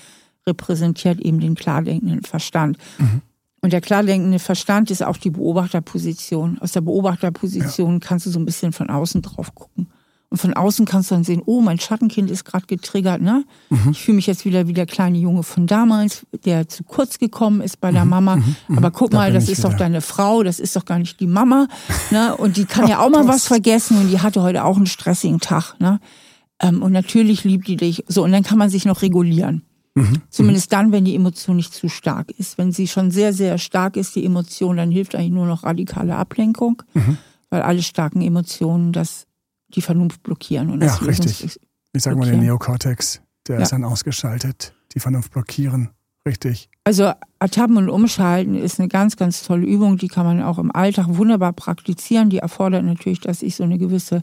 repräsentiert eben den klardenkenden Verstand. Mhm. Und der klardenkende Verstand ist auch die Beobachterposition. Aus der Beobachterposition ja. kannst du so ein bisschen von außen drauf gucken. Und von außen kannst du dann sehen, oh, mein Schattenkind ist gerade getriggert, ne? Mhm. Ich fühle mich jetzt wieder wie der kleine Junge von damals, der zu kurz gekommen ist bei der mhm. Mama. Mhm. mhm. Aber guck da mal, das ist wieder. doch deine Frau, das ist doch gar nicht die Mama, ne? Und die kann ja auch mal [LAUGHS] was vergessen und die hatte heute auch einen stressigen Tag, ne? Ähm, und natürlich liebt die dich. So, und dann kann man sich noch regulieren. Mhm. Zumindest dann, wenn die Emotion nicht zu stark ist. Wenn sie schon sehr, sehr stark ist, die Emotion, dann hilft eigentlich nur noch radikale Ablenkung, mhm. weil alle starken Emotionen das die Vernunft blockieren. Und ja, richtig. Ich sage mal den Neokortex, der ja. ist dann ausgeschaltet. Die Vernunft blockieren. Richtig. Also Ertappen und Umschalten ist eine ganz, ganz tolle Übung. Die kann man auch im Alltag wunderbar praktizieren. Die erfordert natürlich, dass ich so eine gewisse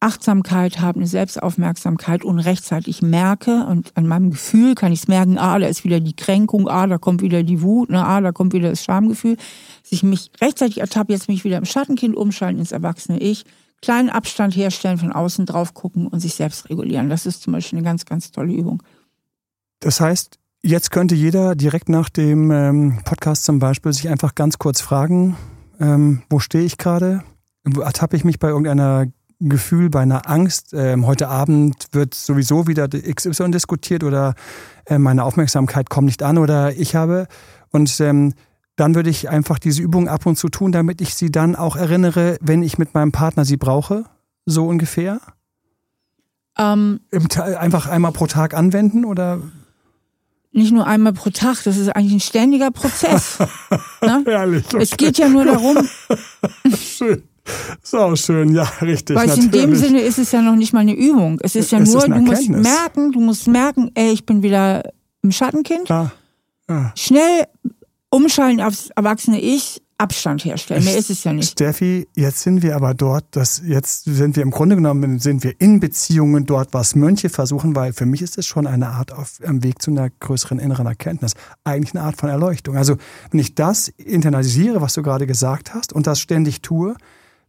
Achtsamkeit habe, eine Selbstaufmerksamkeit und rechtzeitig merke und an meinem Gefühl kann ich es merken, ah, da ist wieder die Kränkung, ah, da kommt wieder die Wut, ne, ah, da kommt wieder das Schamgefühl. Dass ich mich rechtzeitig ertappe, jetzt mich wieder im Schattenkind umschalten ins erwachsene Ich, kleinen Abstand herstellen, von außen drauf gucken und sich selbst regulieren. Das ist zum Beispiel eine ganz, ganz tolle Übung. Das heißt, Jetzt könnte jeder direkt nach dem ähm, Podcast zum Beispiel sich einfach ganz kurz fragen, ähm, wo stehe ich gerade? Ertappe ich mich bei irgendeiner Gefühl, bei einer Angst? Ähm, heute Abend wird sowieso wieder XY diskutiert oder äh, meine Aufmerksamkeit kommt nicht an oder ich habe. Und ähm, dann würde ich einfach diese Übung ab und zu tun, damit ich sie dann auch erinnere, wenn ich mit meinem Partner sie brauche, so ungefähr. Ähm, einfach einmal pro Tag anwenden oder? nicht nur einmal pro Tag, das ist eigentlich ein ständiger Prozess. [LAUGHS] ne? Herrlich. Okay. Es geht ja nur darum. [LAUGHS] schön. So schön, ja, richtig. Weil in dem Sinne ist es ja noch nicht mal eine Übung. Es ist ja es nur, ist du musst merken, du musst merken, ey, ich bin wieder im Schattenkind. Ja. Ja. Schnell umschalten aufs erwachsene Ich, Abstand herstellen. Mehr ist es ja nicht. Steffi, jetzt sind wir aber dort, dass jetzt sind wir im Grunde genommen sind wir in Beziehungen dort, was Mönche versuchen, weil für mich ist es schon eine Art auf dem Weg zu einer größeren inneren Erkenntnis, eigentlich eine Art von Erleuchtung. Also wenn ich das internalisiere, was du gerade gesagt hast, und das ständig tue,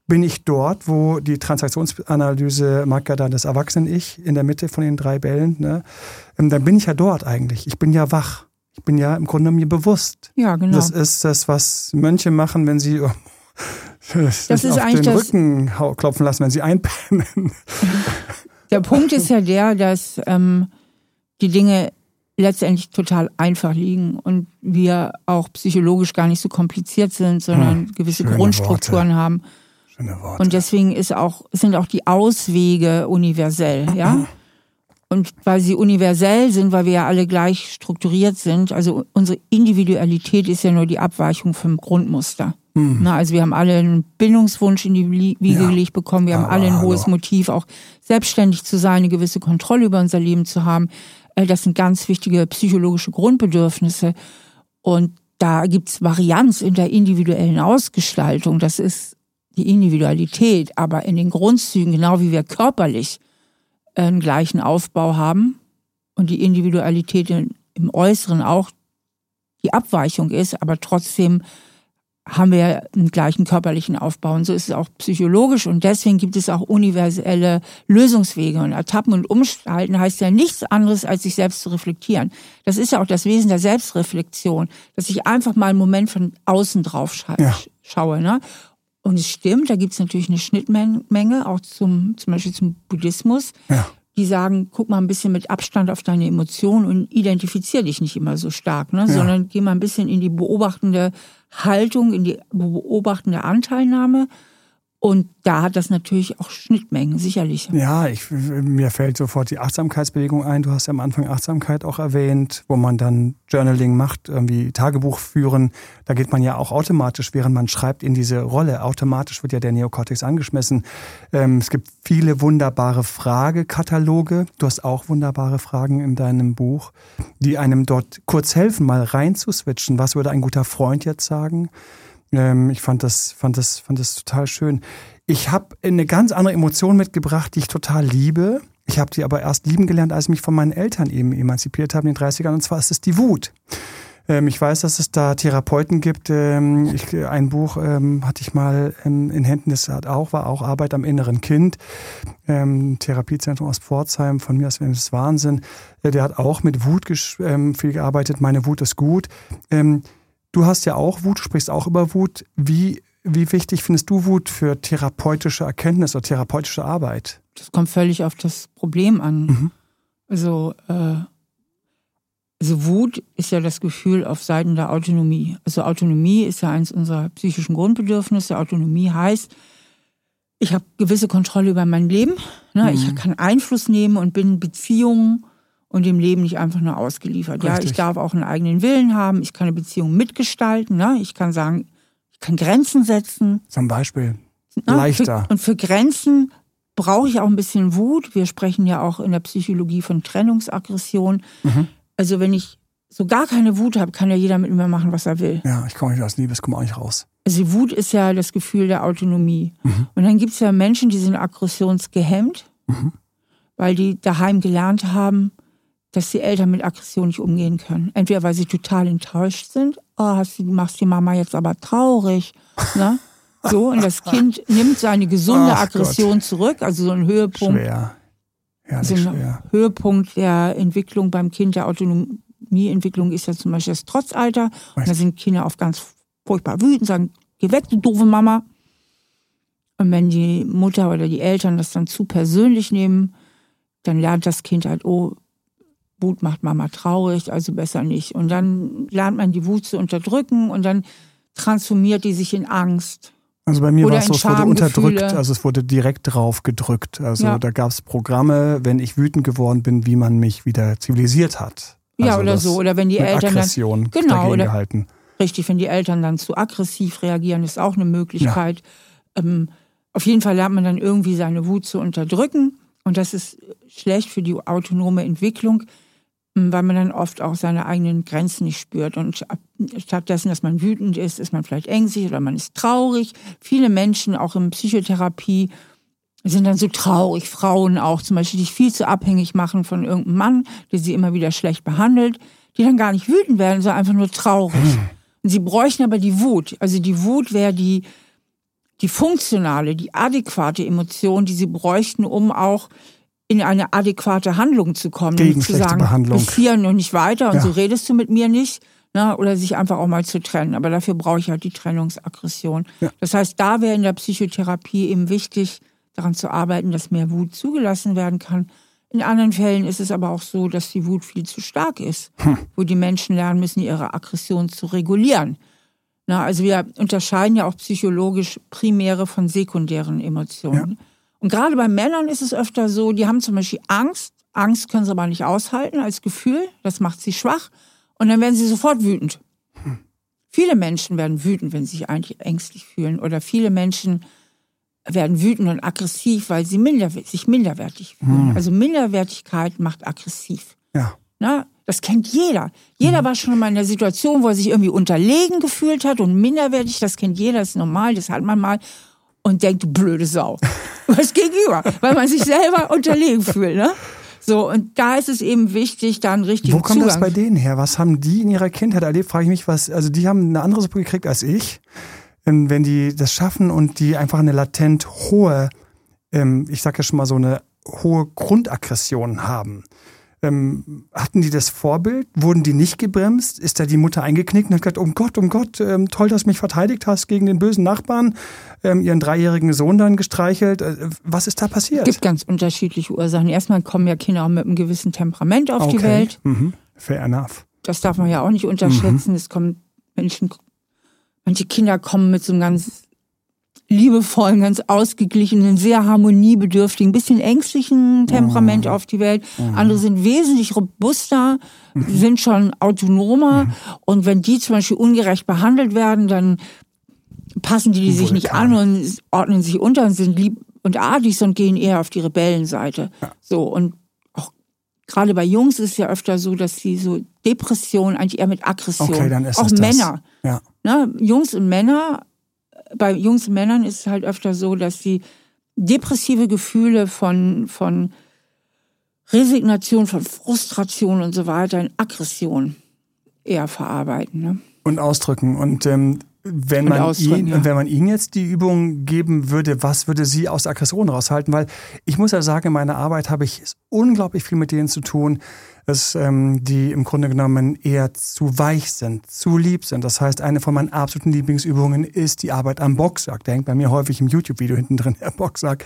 bin ich dort, wo die Transaktionsanalyse mag ja dann das Erwachsenen-Ich in der Mitte von den drei Bällen, ne? Ähm, dann bin ich ja dort eigentlich. Ich bin ja wach. Ich bin ja im Grunde mir bewusst. Ja, genau. Das ist das, was Mönche machen, wenn sie [LAUGHS] das ist auf den Rücken klopfen lassen, wenn sie einpennen. [LAUGHS] Der Punkt ist ja der, dass ähm, die Dinge letztendlich total einfach liegen und wir auch psychologisch gar nicht so kompliziert sind, sondern hm, gewisse Grundstrukturen Worte. haben. Schöne Worte. Und deswegen ist auch, sind auch die Auswege universell, ja. Und weil sie universell sind, weil wir ja alle gleich strukturiert sind, also unsere Individualität ist ja nur die Abweichung vom Grundmuster. Mhm. Na, also wir haben alle einen Bindungswunsch in die Wiege ja. gelegt bekommen, wir haben Aber alle ein hohes hallo. Motiv, auch selbstständig zu sein, eine gewisse Kontrolle über unser Leben zu haben. Äh, das sind ganz wichtige psychologische Grundbedürfnisse. Und da gibt's Varianz in der individuellen Ausgestaltung. Das ist die Individualität. Aber in den Grundzügen, genau wie wir körperlich einen gleichen Aufbau haben und die Individualität im Äußeren auch die Abweichung ist, aber trotzdem haben wir einen gleichen körperlichen Aufbau. Und so ist es auch psychologisch. Und deswegen gibt es auch universelle Lösungswege. Und Ertappen und Umschalten heißt ja nichts anderes, als sich selbst zu reflektieren. Das ist ja auch das Wesen der Selbstreflexion, dass ich einfach mal einen Moment von außen drauf scha ja. schaue. Ne? Und es stimmt, da gibt es natürlich eine Schnittmenge, auch zum, zum Beispiel zum Buddhismus. Ja. Die sagen, guck mal ein bisschen mit Abstand auf deine Emotionen und identifizier dich nicht immer so stark, ne? Ja. sondern geh mal ein bisschen in die beobachtende Haltung, in die beobachtende Anteilnahme und da hat das natürlich auch Schnittmengen, sicherlich. Ja, ich, mir fällt sofort die Achtsamkeitsbewegung ein. Du hast ja am Anfang Achtsamkeit auch erwähnt, wo man dann Journaling macht, irgendwie Tagebuch führen. Da geht man ja auch automatisch, während man schreibt, in diese Rolle. Automatisch wird ja der Neokortex angeschmissen. Ähm, es gibt viele wunderbare Fragekataloge. Du hast auch wunderbare Fragen in deinem Buch, die einem dort kurz helfen, mal reinzuswitchen. Was würde ein guter Freund jetzt sagen? Ähm, ich fand das, fand, das, fand das total schön. Ich habe eine ganz andere Emotion mitgebracht, die ich total liebe. Ich habe die aber erst lieben gelernt, als ich mich von meinen Eltern eben emanzipiert habe in den 30ern. Und zwar ist es die Wut. Ähm, ich weiß, dass es da Therapeuten gibt. Ähm, ich, ein Buch ähm, hatte ich mal in, in Händen, das hat auch, war auch Arbeit am inneren Kind. Ähm, Therapiezentrum aus Pforzheim, von mir aus das Wahnsinn. Äh, der hat auch mit Wut ähm, viel gearbeitet. Meine Wut ist gut. Du hast ja auch Wut, du sprichst auch über Wut. Wie, wie wichtig findest du Wut für therapeutische Erkenntnis oder therapeutische Arbeit? Das kommt völlig auf das Problem an. Mhm. Also, äh, also Wut ist ja das Gefühl auf Seiten der Autonomie. Also Autonomie ist ja eins unserer psychischen Grundbedürfnisse. Autonomie heißt, ich habe gewisse Kontrolle über mein Leben. Ne? Mhm. Ich kann Einfluss nehmen und bin Beziehungen und dem Leben nicht einfach nur ausgeliefert. Richtig. Ja, ich darf auch einen eigenen Willen haben, ich kann eine Beziehung mitgestalten, ne? ich kann sagen, ich kann Grenzen setzen. Zum Beispiel. Ne? Leichter. Für, und für Grenzen brauche ich auch ein bisschen Wut. Wir sprechen ja auch in der Psychologie von Trennungsaggression. Mhm. Also wenn ich so gar keine Wut habe, kann ja jeder mit mir machen, was er will. Ja, ich komme nicht aus Liebeskummer auch nicht raus. Also Wut ist ja das Gefühl der Autonomie. Mhm. Und dann gibt es ja Menschen, die sind aggressionsgehemmt, mhm. weil die daheim gelernt haben, dass die Eltern mit Aggression nicht umgehen können. Entweder weil sie total enttäuscht sind, oh, du machst die Mama jetzt aber traurig, ne? [LAUGHS] So, und das Kind nimmt seine gesunde Ach Aggression Gott. zurück, also so ein Höhepunkt. Schwer. Ja, so ein schwer. Höhepunkt der Entwicklung beim Kind der Autonom Trisomie-Entwicklung ist ja zum Beispiel das Trotzalter. Und da sind Kinder oft ganz furchtbar wütend, sagen, geh weg, du doofe Mama. Und wenn die Mutter oder die Eltern das dann zu persönlich nehmen, dann lernt das Kind halt, oh, Wut macht Mama traurig, also besser nicht. Und dann lernt man die Wut zu unterdrücken und dann transformiert die sich in Angst. Also bei mir war es so, es wurde unterdrückt, also es wurde direkt drauf gedrückt. Also ja. da gab es Programme, wenn ich wütend geworden bin, wie man mich wieder zivilisiert hat. Also ja, oder so. Oder wenn die Eltern Aggression dann, genau, oder, gehalten. Richtig, wenn die Eltern dann zu aggressiv reagieren, ist auch eine Möglichkeit. Ja. Ähm, auf jeden Fall lernt man dann irgendwie seine Wut zu unterdrücken. Und das ist schlecht für die autonome Entwicklung, weil man dann oft auch seine eigenen Grenzen nicht spürt. Und stattdessen, dass man wütend ist, ist man vielleicht ängstlich oder man ist traurig. Viele Menschen, auch in Psychotherapie, sind dann so traurig. Frauen auch zum Beispiel, die sich viel zu abhängig machen von irgendeinem Mann, der sie immer wieder schlecht behandelt, die dann gar nicht wütend werden, sondern einfach nur traurig. Hm. Und sie bräuchten aber die Wut. Also die Wut wäre die, die funktionale, die adäquate Emotion, die sie bräuchten, um auch in eine adäquate Handlung zu kommen. Gegen zu sagen, Behandlung. bis hier und nicht weiter und ja. so redest du mit mir nicht. Ne? Oder sich einfach auch mal zu trennen. Aber dafür brauche ich halt die Trennungsaggression. Ja. Das heißt, da wäre in der Psychotherapie eben wichtig, daran zu arbeiten, dass mehr Wut zugelassen werden kann. In anderen Fällen ist es aber auch so, dass die Wut viel zu stark ist, hm. wo die Menschen lernen müssen, ihre Aggression zu regulieren. Na, also wir unterscheiden ja auch psychologisch primäre von sekundären Emotionen. Ja. Und gerade bei Männern ist es öfter so, die haben zum Beispiel Angst. Angst können sie aber nicht aushalten als Gefühl. Das macht sie schwach. Und dann werden sie sofort wütend. Hm. Viele Menschen werden wütend, wenn sie sich eigentlich ängstlich fühlen. Oder viele Menschen werden wütend und aggressiv, weil sie minder, sich minderwertig fühlen. Hm. Also Minderwertigkeit macht aggressiv. Ja. Na, das kennt jeder. Jeder mhm. war schon mal in der Situation, wo er sich irgendwie unterlegen gefühlt hat und minderwertig. Das kennt jeder, das ist normal, das hat man mal. Und denkt, du blöde Sau. [LAUGHS] Was gegenüber? Weil man sich selber unterlegen fühlt, ne? So, und da ist es eben wichtig, dann richtig Wo kommt Zugang. das bei denen her? Was haben die in ihrer Kindheit erlebt? Frage ich mich, was, also die haben eine andere Suppe gekriegt als ich. Wenn die das schaffen und die einfach eine latent hohe, ähm, ich sag ja schon mal so eine hohe Grundaggression haben ähm, hatten die das Vorbild? Wurden die nicht gebremst? Ist da die Mutter eingeknickt und hat gesagt, um Gott, um Gott, ähm, toll, dass du mich verteidigt hast gegen den bösen Nachbarn, ähm, ihren dreijährigen Sohn dann gestreichelt. Äh, was ist da passiert? Es gibt ganz unterschiedliche Ursachen. Erstmal kommen ja Kinder auch mit einem gewissen Temperament auf okay. die Welt. Mhm. Fair enough. Das darf man ja auch nicht unterschätzen. Mhm. Es kommen Menschen, manche Kinder kommen mit so einem ganz liebevollen, ganz ausgeglichenen, sehr harmoniebedürftigen, bisschen ängstlichen Temperament mhm. auf die Welt. Mhm. Andere sind wesentlich robuster, mhm. sind schon autonomer. Mhm. Und wenn die zum Beispiel ungerecht behandelt werden, dann passen die, die sich nicht an und ordnen sich unter und sind lieb und artig und gehen eher auf die Rebellenseite. Ja. So und auch gerade bei Jungs ist es ja öfter so, dass sie so Depression eigentlich eher mit Aggression, okay, dann ist auch Männer. Ja. Ne? Jungs und Männer bei Jungs und Männern ist es halt öfter so, dass sie depressive Gefühle von, von Resignation, von Frustration und so weiter in Aggression eher verarbeiten. Ne? Und ausdrücken. Und ähm, wenn man, ihn, ja. wenn man Ihnen jetzt die Übung geben würde, was würde Sie aus Aggression raushalten? Weil ich muss ja sagen, in meiner Arbeit habe ich unglaublich viel mit denen zu tun, dass ähm, die im Grunde genommen eher zu weich sind, zu lieb sind. Das heißt, eine von meinen absoluten Lieblingsübungen ist die Arbeit am Boxsack. Der hängt bei mir häufig im YouTube-Video hinten drin, der Boxsack,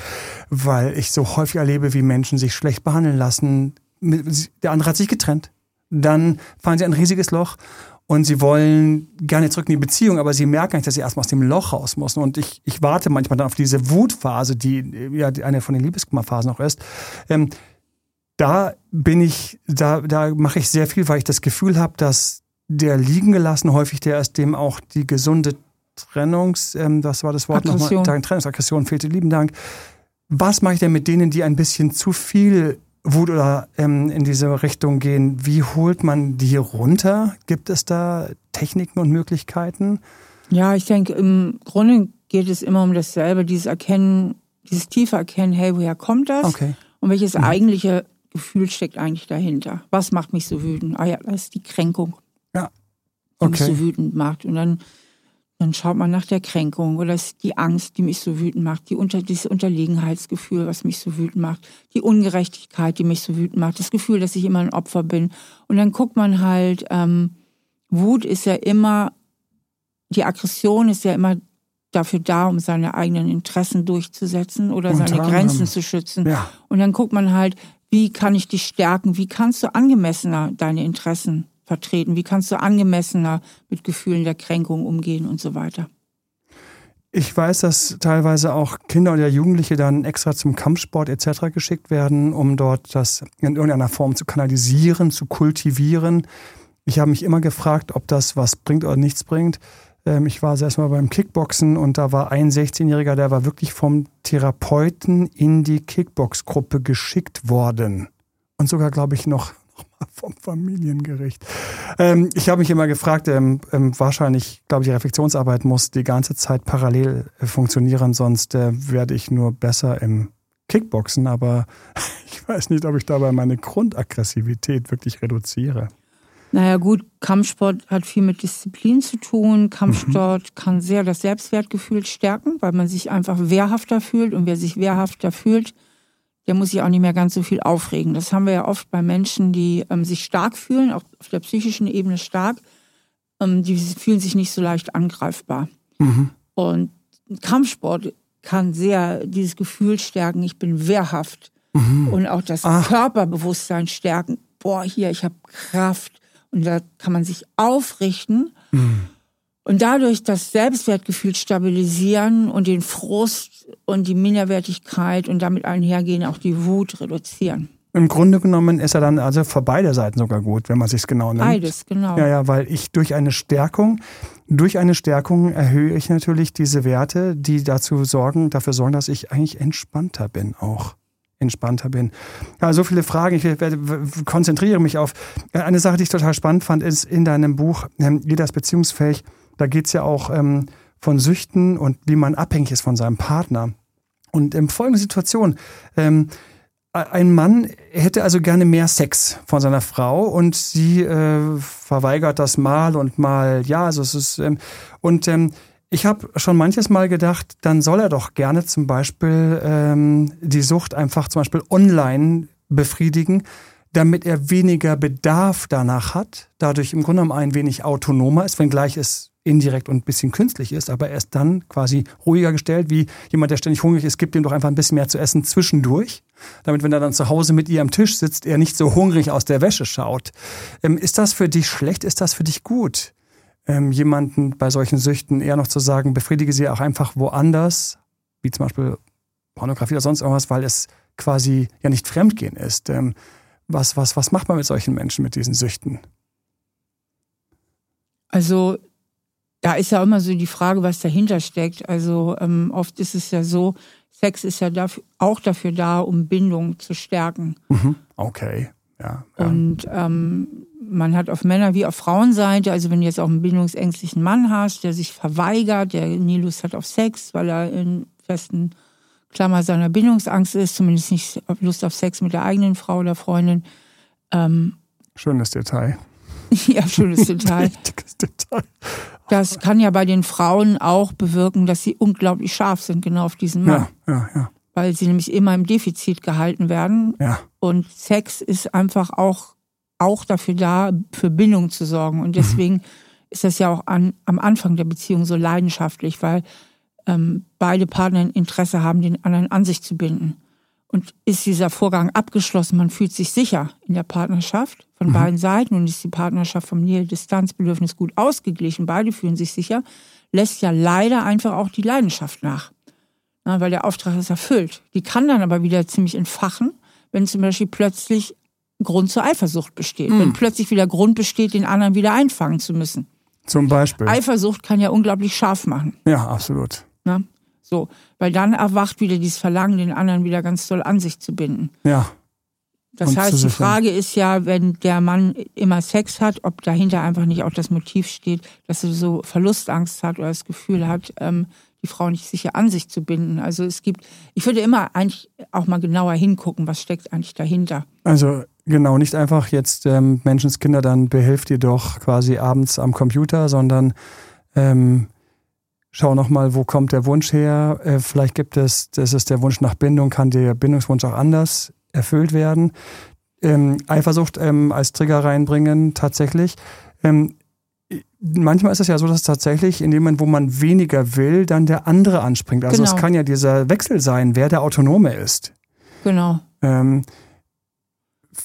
weil ich so häufig erlebe, wie Menschen sich schlecht behandeln lassen. Der andere hat sich getrennt. Dann fallen sie ein riesiges Loch und sie wollen gerne zurück in die Beziehung, aber sie merken nicht, dass sie erstmal aus dem Loch raus müssen. Und ich, ich warte manchmal dann auf diese Wutphase, die ja eine von den Liebeskummerphasen auch ist. Ähm, da bin ich, da, da mache ich sehr viel, weil ich das Gefühl habe, dass der liegen gelassen häufig der ist, dem auch die gesunde Trennungs, ähm, das war das Wort nochmal, Trennungsaggression fehlte, lieben Dank. Was mache ich denn mit denen, die ein bisschen zu viel Wut oder ähm, in diese Richtung gehen. Wie holt man die runter? Gibt es da Techniken und Möglichkeiten? Ja, ich denke, im Grunde geht es immer um dasselbe, dieses Erkennen, dieses tiefe Erkennen, hey, woher kommt das? Okay. Und welches mhm. eigentliche Gefühl steckt eigentlich dahinter? Was macht mich so wütend? Ah ja, das ist die Kränkung. Ja. Okay. Die mich so wütend macht. Und dann Dann schaut man nach der Kränkung oder die Angst, die mich so wütend macht, die unter, dieses Unterlegenheitsgefühl, was mich so wütend macht, die Ungerechtigkeit, die mich so wütend macht, das Gefühl, dass ich immer ein Opfer bin. Und dann guckt man halt, ähm, Wut ist ja immer, die Aggression ist ja immer dafür da, um seine eigenen Interessen durchzusetzen oder Unter seine Grenzen zu schützen. Ja. Und dann guckt man halt, wie kann ich dich stärken? Wie kannst du angemessener deine Interessen vertreten? Wie kannst du angemessener mit Gefühlen der Kränkung umgehen und so weiter? Ich weiß, dass teilweise auch Kinder oder Jugendliche dann extra zum Kampfsport etc. geschickt werden, um dort das in irgendeiner Form zu kanalisieren, zu kultivieren. Ich habe mich immer gefragt, ob das was bringt oder nichts bringt. Ähm, ich war selbst mal beim Kickboxen und da war ein 16-Jähriger, der war wirklich vom Therapeuten in die Kickbox-Gruppe geschickt worden. Und sogar, glaube ich, noch, noch mal vom Familiengericht. Ähm, ich habe mich immer gefragt, ähm, ähm, wahrscheinlich, glaube ich, die Reflexionsarbeit muss die ganze Zeit parallel äh, funktionieren, sonst äh, werde ich nur besser im Kickboxen, aber [LAUGHS] ich weiß nicht, ob ich dabei meine Grundaggressivität wirklich reduziere. Naja gut, Kampfsport hat viel mit Disziplin zu tun. Kampfsport mhm. kann sehr das Selbstwertgefühl stärken, weil man sich einfach wehrhafter fühlt. Und wer sich wehrhafter fühlt, der muss sich auch nicht mehr ganz so viel aufregen. Das haben wir ja oft bei Menschen, die ähm, sich stark fühlen, auch auf der psychischen Ebene stark. Ähm, die fühlen sich nicht so leicht angreifbar. Mhm. Und Kampfsport kann sehr dieses Gefühl stärken, ich bin wehrhaft. Mhm. Und auch das Ach. Körperbewusstsein stärken. Boah, hier, ich habe Kraft und da kann man sich aufrichten mhm. Und dadurch das Selbstwertgefühl stabilisieren und den Frust und die Minderwertigkeit und damit einhergehen auch die Wut reduzieren. Im Grunde genommen ist er dann also für beide Seiten sogar gut, wenn man sich genau nimmt. Beides, genau. Ja, ja, weil ich durch eine Stärkung, durch eine Stärkung erhöhe ich natürlich diese Werte, die dazu sorgen, dafür sorgen, dass ich eigentlich entspannter bin auch entspannter bin. Ja, so viele Fragen. Ich konzentriere mich auf eine Sache, die ich total spannend fand, ist in deinem Buch ähm, Jeder ist beziehungsfähig. Da geht es ja auch ähm, von Süchten und wie man abhängig ist von seinem Partner. Und in folgender Situation, ähm, ein Mann hätte also gerne mehr Sex von seiner Frau und sie äh, verweigert das mal und mal ja, also es ist ähm, und ähm, ich habe schon manches Mal gedacht, dann soll er doch gerne zum Beispiel ähm, die Sucht einfach zum Beispiel online befriedigen, damit er weniger Bedarf danach hat, dadurch im Grunde genommen ein wenig autonomer ist, wenngleich es indirekt und ein bisschen künstlich ist, aber er ist dann quasi ruhiger gestellt, wie jemand, der ständig hungrig ist, gibt ihm doch einfach ein bisschen mehr zu essen zwischendurch, damit, wenn er dann zu Hause mit ihr am Tisch sitzt, er nicht so hungrig aus der Wäsche schaut. Ähm, ist das für dich schlecht? Ist das für dich gut? ähm, jemanden bei solchen Süchten eher noch zu sagen, befriedige sie auch einfach woanders, wie zum Beispiel Pornografie oder sonst irgendwas, weil es quasi ja nicht Fremdgehen ist. Ähm, was, was, was macht man mit solchen Menschen, mit diesen Süchten? Also da ist ja immer so die Frage, was dahinter steckt. Also ähm, oft ist es ja so, Sex ist ja dafür, auch dafür da, um Bindung zu stärken. Mhm. Okay, ja. ja. Und ähm, man hat auf Männer- wie auf Frauenseite, also wenn du jetzt auch einen bindungsängstlichen Mann hast, der sich verweigert, der nie Lust hat auf Sex, weil er in festen Klammer seiner Bindungsangst ist, zumindest nicht Lust auf Sex mit der eigenen Frau oder Freundin. Ähm, schönes Detail. [LAUGHS] ja, schönes Detail. [LAUGHS] Wichtiges Detail. Das kann ja bei den Frauen auch bewirken, dass sie unglaublich scharf sind, genau auf diesen Mann. Ja, ja, ja. Weil sie nämlich immer im Defizit gehalten werden. Ja. Und Sex ist einfach auch auch dafür da, für Bindung zu sorgen. Und deswegen mhm. ist das ja auch an, am Anfang der Beziehung so leidenschaftlich, weil ähm, beide Partner ein Interesse haben, den anderen an sich zu binden. Und ist dieser Vorgang abgeschlossen, man fühlt sich sicher in der Partnerschaft von mhm. beiden Seiten und ist die Partnerschaft vom Nähe-Distanzbedürfnis gut ausgeglichen, beide fühlen sich sicher, lässt ja leider einfach auch die Leidenschaft nach. Na, weil der Auftrag ist erfüllt. Die kann dann aber wieder ziemlich entfachen, wenn zum Beispiel plötzlich Grund zur Eifersucht besteht. Mhm. Wenn plötzlich wieder Grund besteht, den anderen wieder einfangen zu müssen. Zum Beispiel. Eifersucht kann ja unglaublich scharf machen. Ja, absolut. Na? So, weil dann erwacht wieder dieses Verlangen, den anderen wieder ganz doll an sich zu binden. Ja. Das Und heißt, die Frage ist ja, wenn der Mann immer Sex hat, ob dahinter einfach nicht auch das Motiv steht, dass er so Verlustangst hat oder das Gefühl hat, ähm, die Frau nicht sicher an sich zu binden. Also es gibt, ich würde immer eigentlich auch mal genauer hingucken, was steckt eigentlich dahinter. Also Genau, nicht einfach jetzt ähm, Menschenskinder, dann behilft ihr doch quasi abends am Computer, sondern ähm, schau nochmal, wo kommt der Wunsch her? Äh, vielleicht gibt es, das ist der Wunsch nach Bindung, kann der Bindungswunsch auch anders erfüllt werden. Ähm, Eifersucht ähm, als Trigger reinbringen, tatsächlich. Ähm, manchmal ist es ja so, dass tatsächlich in dem Moment, wo man weniger will, dann der andere anspringt. Also genau. es kann ja dieser Wechsel sein, wer der Autonome ist. Genau. Ähm,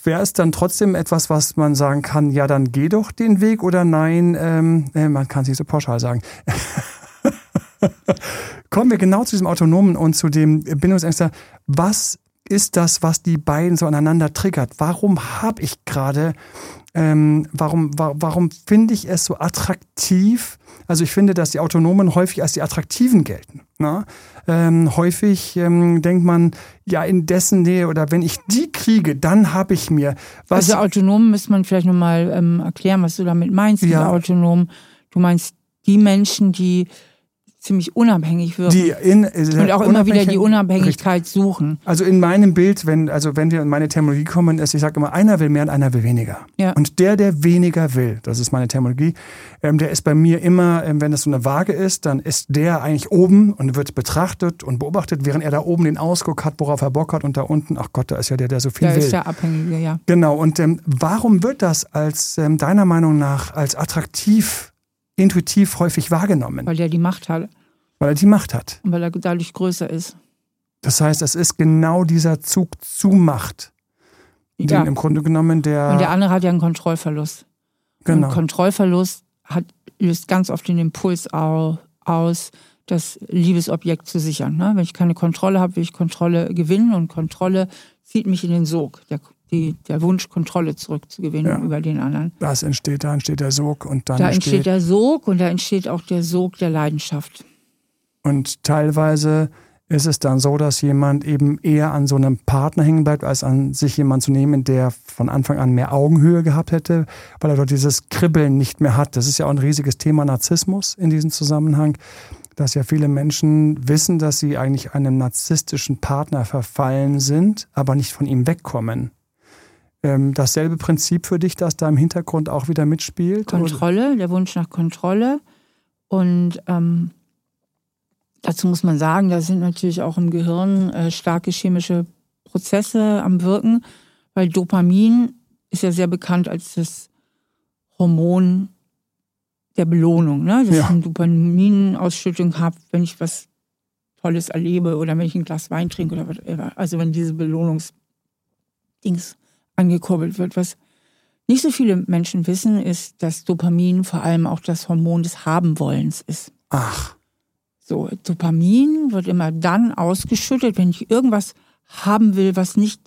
Wäre es dann trotzdem etwas, was man sagen kann, ja, dann geh doch den Weg oder nein, ähm, äh, man kann es nicht so pauschal sagen. [LAUGHS] [LAUGHS] Kommen wir genau zu diesem Autonomen und zu dem Bindungsängster. Was ist das, was die beiden so aneinander triggert? Warum habe ich gerade, ähm, warum, wa warum finde ich es so attraktiv? Also ich finde, dass die Autonomen häufig als die Attraktiven gelten. Ne? Ähm, häufig ähm, denkt man, ja, in dessen Nähe oder wenn ich die kriege, dann habe ich mir was. Also autonom müsste man vielleicht nochmal ähm, erklären, was du damit meinst, ja. autonom. Du meinst die Menschen, die ziemlich unabhängig wirken. Die in, äh, und auch immer wieder die Unabhängigkeit richtig. suchen. Also in meinem Bild, wenn, also wenn wir in meine Terminologie kommen, ist, ich sage immer, einer will mehr und einer will weniger. Ja. Und der, der weniger will, das ist meine Terminologie, ähm, der ist bei mir immer, ähm, wenn das so eine Waage ist, dann ist der eigentlich oben und wird betrachtet und beobachtet, während er da oben den Ausguck hat, worauf er Bock hat und da unten, ach Gott, da ist ja der, der so viel da will. Da ist der Abhängige, ja. Genau. Und ähm, warum wird das als ähm, deiner Meinung nach als attraktiv intuitiv häufig wahrgenommen. Weil der die Macht hat. Weil er die Macht hat. Und weil er dadurch größer ist. Das heißt, es ist genau dieser Zug zu Macht, ja. den im Grunde genommen der. Und der andere hat ja einen Kontrollverlust. Genau. Und Kontrollverlust hat, löst ganz oft den Impuls aus, das Liebesobjekt zu sichern. Ne? Wenn ich keine Kontrolle habe, will ich Kontrolle gewinnen und Kontrolle zieht mich in den Sog. Der die, der Wunsch, Kontrolle zurückzugewinnen ja. über den anderen. Das entsteht, da entsteht der Sog und dann da entsteht der Sog und da entsteht auch der Sog der Leidenschaft. Und teilweise ist es dann so, dass jemand eben eher an so einem Partner hängen bleibt, als an sich jemand zu nehmen, der von Anfang an mehr Augenhöhe gehabt hätte, weil er dort dieses Kribbeln nicht mehr hat. Das ist ja auch ein riesiges Thema Narzissmus in diesem Zusammenhang, dass ja viele Menschen wissen, dass sie eigentlich einem narzisstischen Partner verfallen sind, aber nicht von ihm wegkommen. Ähm, dasselbe Prinzip für dich, das da im Hintergrund auch wieder mitspielt? Kontrolle, der Wunsch nach Kontrolle. Und ähm, dazu muss man sagen, da sind natürlich auch im Gehirn äh, starke chemische Prozesse am Wirken, weil Dopamin ist ja sehr bekannt als das Hormon der Belohnung, ne? dass ja. ich eine Dopaminausschüttung habe, wenn ich was Tolles erlebe oder wenn ich ein Glas Wein trinke oder whatever. Also wenn diese Belohnungsdings angekurbelt wird. Was nicht so viele Menschen wissen, ist, dass Dopamin vor allem auch das Hormon des Habenwollens ist. Ach. So, Dopamin wird immer dann ausgeschüttet, wenn ich irgendwas haben will, was nicht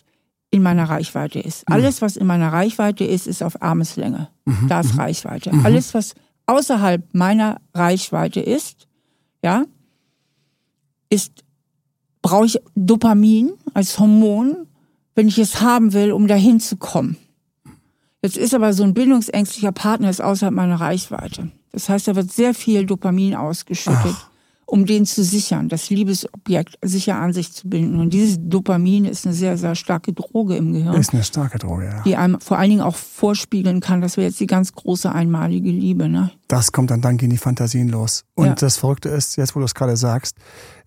in meiner Reichweite ist. Mhm. Alles, was in meiner Reichweite ist, ist auf Armeslänge. Mhm. Da ist mhm. Reichweite. Mhm. Alles, was außerhalb meiner Reichweite ist, ja, ist, brauche ich Dopamin als Hormon, wenn ich es haben will, um dahin zu kommen. Jetzt ist aber so ein bindungsängstlicher Partner ist außerhalb meiner Reichweite. Das heißt, da wird sehr viel Dopamin ausgeschüttet, Ach. Um den zu sichern, das Liebesobjekt sicher an sich zu binden. Und dieses Dopamin ist eine sehr, sehr starke Droge im Gehirn. Ist eine starke Droge, ja. Die einem vor allen Dingen auch vorspiegeln kann, das wäre jetzt die ganz große einmalige Liebe. Ne? Das kommt dann, dann gehen die Fantasien los. Und ja. das Verrückte ist, jetzt wo du es gerade sagst,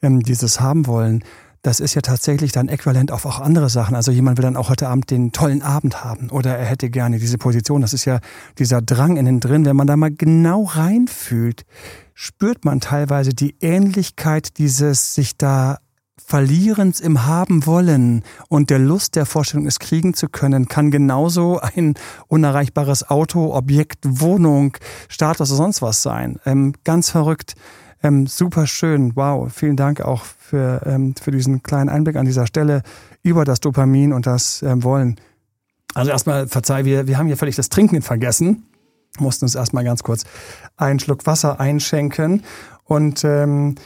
ähm, dieses haben wollen, das ist ja tatsächlich dann äquivalent auf auch andere Sachen. Also jemand will dann auch heute Abend den tollen Abend haben oder er hätte gerne diese Position. Das ist ja dieser Drang innen drin. Wenn man da mal genau reinfühlt, spürt man teilweise die Ähnlichkeit dieses sich da Verlierens im Haben wollen und der Lust der Vorstellung, es kriegen zu können, kann genauso ein unerreichbares Auto, Objekt, Wohnung, Status oder sonst was sein. Ähm, ganz verrückt. Ähm, super schön. Wow. Vielen Dank auch für, ähm, für diesen kleinen Einblick an dieser Stelle über das Dopamin und das ähm, Wollen. Also erstmal, verzeih, wir, wir haben hier völlig das Trinken vergessen. Mussten uns erstmal ganz kurz einen Schluck Wasser einschenken. Und ähm,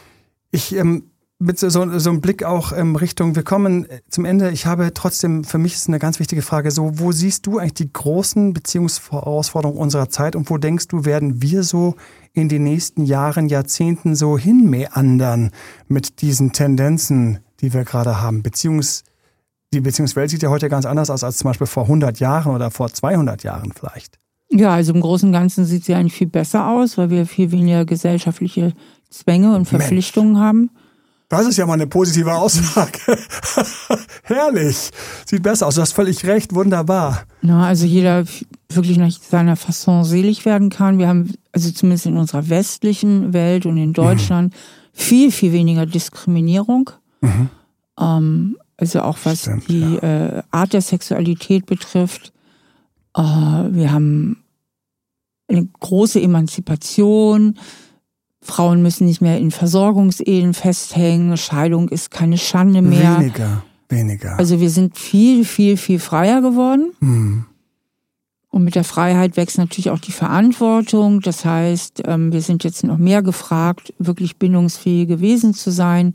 ich ähm, mit so, so einem Blick auch in Richtung, wir kommen zum Ende. Ich habe trotzdem, für mich ist eine ganz wichtige Frage, so, wo siehst du eigentlich die großen Beziehungsherausforderungen unserer Zeit und wo denkst du, werden wir so in den nächsten Jahren, Jahrzehnten so hinmeandern mit diesen Tendenzen, die wir gerade haben? Beziehungs, die Beziehungswelt sieht ja heute ganz anders aus als zum Beispiel vor 100 Jahren oder vor 200 Jahren vielleicht. Ja, also im Großen und Ganzen sieht sie eigentlich viel besser aus, weil wir viel weniger gesellschaftliche Zwänge und Verpflichtungen Mensch. haben. Das ist ja mal eine positive Aussage. [LAUGHS] Herrlich. Sieht besser aus. Du hast völlig recht. Wunderbar. Na, also jeder wirklich nach seiner Fasson selig werden kann. Wir haben, also zumindest in unserer westlichen Welt und in Deutschland, mhm. viel, viel weniger Diskriminierung. Mhm. Ähm, also auch was Stimmt, die ja. äh, Art der Sexualität betrifft. Äh, wir haben eine große Emanzipation. Frauen müssen nicht mehr in Versorgungsehen festhängen. Scheidung ist keine Schande mehr. Weniger, weniger. Also wir sind viel, viel, viel freier geworden. Mhm. Und mit der Freiheit wächst natürlich auch die Verantwortung. Das heißt, ähm, wir sind jetzt noch mehr gefragt, wirklich bindungsfähige Wesen zu sein.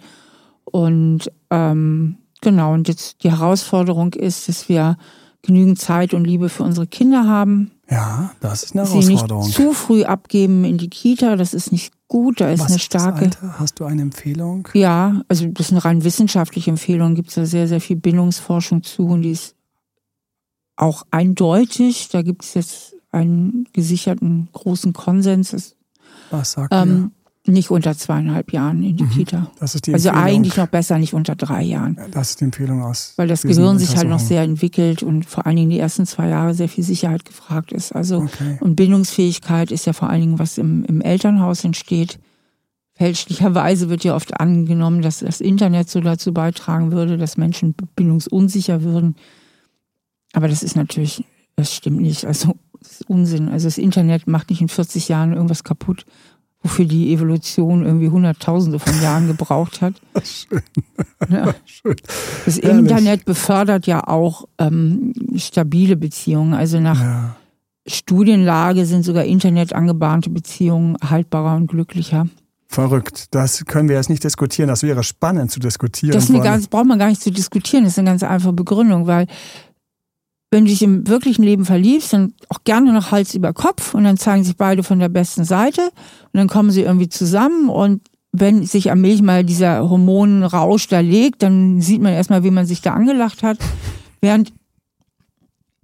Und ähm, genau, und jetzt die Herausforderung ist, dass wir genügend Zeit und Liebe für unsere Kinder haben. Ja, das ist eine Herausforderung. Sie nicht zu früh abgeben in die Kita, das ist nicht gut. Da ist Was eine starke. Ist? Hast du eine Empfehlung? Ja, also das ist eine rein wissenschaftliche Empfehlung. Gibt es da sehr, sehr viel Bindungsforschung zu und die ist auch eindeutig. Da gibt es jetzt einen gesicherten großen Konsens. Was sagt ähm, nicht unter zweieinhalb Jahren in die mhm. Kita. Das ist die also eigentlich noch besser nicht unter drei Jahren. Das ist die Empfehlung aus. Weil das Gehirn sich halt noch sehr entwickelt und vor allen Dingen die ersten zwei Jahre sehr viel Sicherheit gefragt ist. Also okay. und Bindungsfähigkeit ist ja vor allen Dingen, was im, im Elternhaus entsteht. Fälschlicherweise wird ja oft angenommen, dass das Internet so dazu beitragen würde, dass Menschen bindungsunsicher würden. Aber das ist natürlich, das stimmt nicht. Also das ist Unsinn. Also das Internet macht nicht in 40 Jahren irgendwas kaputt wofür die Evolution irgendwie Hunderttausende von Jahren gebraucht hat. [LAUGHS] Schön. Ja. [LAUGHS] Schön. Das. Internet befördert ja auch ähm, stabile Beziehungen. Also nach ja. Studienlage sind sogar Internet angebahnte Beziehungen haltbarer und glücklicher. Verrückt. Das können wir jetzt nicht diskutieren. Das wäre spannend zu diskutieren. Das, das braucht man gar nicht zu diskutieren. Das ist eine ganz einfache Begründung, weil wenn du dich im wirklichen Leben verliebst, dann auch gerne noch Hals über Kopf und dann zeigen sich beide von der besten Seite und dann kommen sie irgendwie zusammen und wenn sich am Milch mal dieser Hormonrausch da legt, dann sieht man erstmal, wie man sich da angelacht hat. Während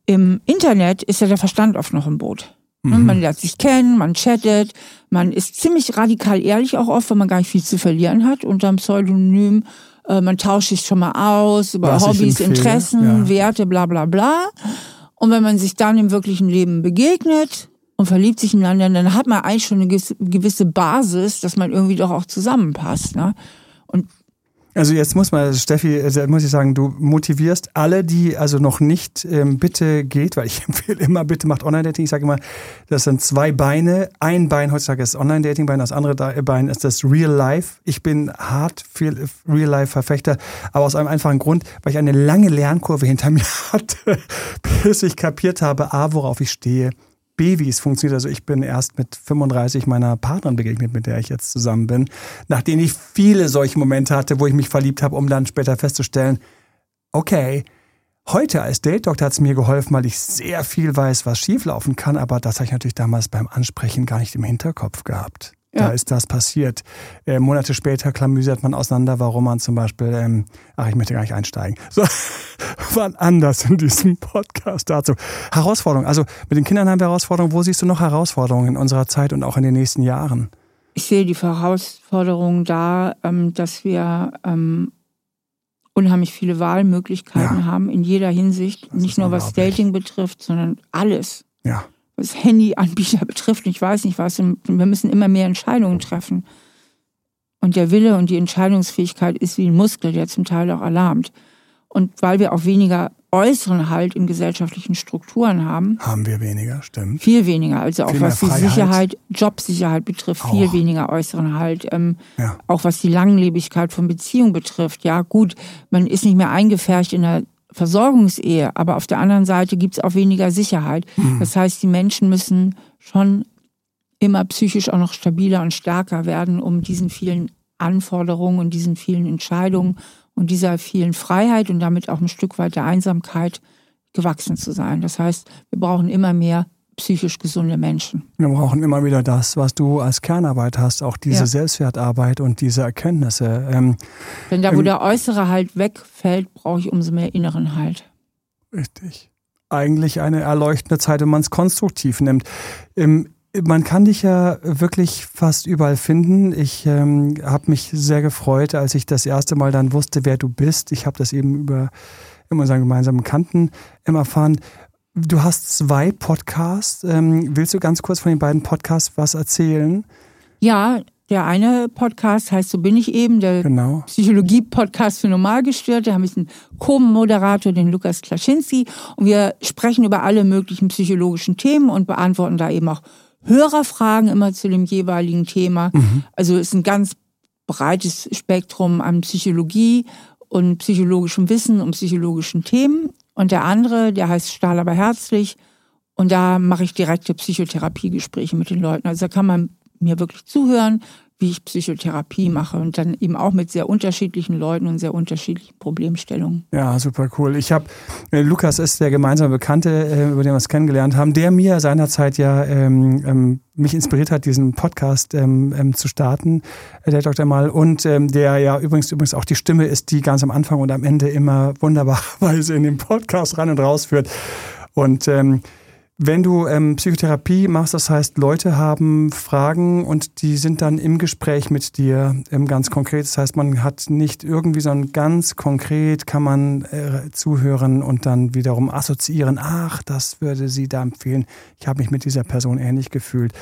im Internet ist ja der Verstand oft noch im Boot. Ne, mhm. Man lernt sich kennen, man chattet, man ist ziemlich radikal ehrlich auch oft, weil man gar nicht viel zu verlieren hat unter einem Pseudonym äh, man tauscht sich schon mal aus über Was Hobbys, Interessen, ja. Werte, bla bla bla. Und wenn man sich dann im wirklichen Leben begegnet und verliebt sich ineinander, dann hat man eigentlich schon eine gewisse Basis, dass man irgendwie doch auch zusammenpasst. Ne? Und also jetzt muss man, Steffi, äh, muss ich sagen, du motivierst alle, die also noch nicht ähm, bitte geht, weil ich [LAUGHS] empfehle immer, bitte macht Online-Dating. Ich sage immer, das sind zwei Beine. Ein Bein heutzutage ist Online-Dating-Bein, das andere Bein ist das Real Life. Ich bin hart viel Real Life-Verfechter, aber aus einem einfachen Grund, weil ich eine lange Lernkurve hinter [LAUGHS] mir hatte, bis ich kapiert habe, A, worauf ich stehe B, wie es funktioniert. Also ich bin erst mit 35 meiner Partnerin begegnet, mit der ich jetzt zusammen bin, nachdem ich viele solche Momente hatte, wo ich mich verliebt habe, um dann später festzustellen, okay, heute als Date-Doktor hat es mir geholfen, weil ich sehr viel weiß, was schieflaufen kann, aber das habe ich natürlich damals beim Ansprechen gar nicht im Hinterkopf gehabt. Ja. Da ist das passiert. Äh, Monate später klamüsert man auseinander, warum man zum Beispiel, ähm, ach, ich möchte gar nicht einsteigen. So, [LAUGHS] wann anders in diesem Podcast dazu. Herausforderungen. Also mit den Kindern haben wir Herausforderungen. Wo siehst du noch Herausforderungen in unserer Zeit und auch in den nächsten Jahren? Ich sehe die Herausforderung da, ähm, dass wir ähm, unheimlich viele Wahlmöglichkeiten ja. haben in jeder Hinsicht. Das Nicht nur was Dating betrifft, sondern alles. Ja was Handyanbieter betrifft, ich weiß nicht was, wir müssen immer mehr Entscheidungen treffen. Und der Wille und die Entscheidungsfähigkeit ist wie ein Muskel, der zum Teil auch alarmt. Und weil wir auch weniger äußeren Halt in gesellschaftlichen Strukturen haben. Haben wir weniger, stimmt. Viel weniger. Also auch was die Sicherheit, Jobsicherheit betrifft, auch. viel weniger äußeren Halt. Ähm, ja. Auch was die Langlebigkeit von Beziehungen betrifft. Ja, gut, man ist nicht mehr eingefärcht in einer Versorgungsehe, aber auf der anderen Seite gibt es auch weniger Sicherheit. Mhm. Das heißt, die Menschen müssen schon immer psychisch auch noch stabiler und stärker werden, um diesen vielen Anforderungen und diesen vielen Entscheidungen und dieser vielen Freiheit und damit auch ein Stück weit der Einsamkeit gewachsen zu sein. Das heißt, wir brauchen immer mehr psychisch gesunde Menschen. Wir brauchen immer wieder das, was du als Kernarbeit hast, auch diese ja. Selbstwertarbeit und diese Erkenntnisse. Ähm, Denn da, wo ähm, der äußere Halt wegfällt, brauche ich umso mehr inneren Halt. Richtig. Eigentlich eine erleuchtende Zeit, wenn man es konstruktiv nimmt. Ähm, man kann dich ja wirklich fast überall finden. Ich ähm, habe mich sehr gefreut, als ich das erste Mal dann wusste, wer du bist. Ich habe das eben über in unseren gemeinsamen Kanten erfahren. Du hast zwei Podcasts. Ähm, willst du ganz kurz von den beiden Podcasts was erzählen? Ja, der eine Podcast heißt So bin ich eben, der genau. Psychologie-Podcast für Normalgestörte. Da habe ich einen Co-Moderator, den Lukas Klaschinski. Und wir sprechen über alle möglichen psychologischen Themen und beantworten da eben auch Hörerfragen immer zu dem jeweiligen Thema. Mhm. Also ist ein ganz breites Spektrum an Psychologie und psychologischem Wissen und psychologischen Themen. Und der andere, der heißt Stahl aber herzlich. Und da mache ich direkte Psychotherapiegespräche mit den Leuten. Also da kann man mir wirklich zuhören, wie ich Psychotherapie mache und dann eben auch mit sehr unterschiedlichen Leuten und sehr unterschiedlichen Problemstellungen. Ja, super cool. Ich habe, äh, Lukas ist der gemeinsame Bekannte, äh, über den wir es kennengelernt haben, der mir seinerzeit ja ähm, ähm, mich inspiriert hat, diesen Podcast ähm, ähm, zu starten, äh, der Dr. Mal, und ähm, der ja übrigens übrigens auch die Stimme ist, die ganz am Anfang und am Ende immer wunderbarweise in den Podcast rein und raus führt. Und ähm, wenn du ähm, Psychotherapie machst, das heißt, Leute haben Fragen und die sind dann im Gespräch mit dir ähm, ganz konkret. Das heißt, man hat nicht irgendwie so ein ganz konkret, kann man äh, zuhören und dann wiederum assoziieren, ach, das würde sie da empfehlen. Ich habe mich mit dieser Person ähnlich gefühlt.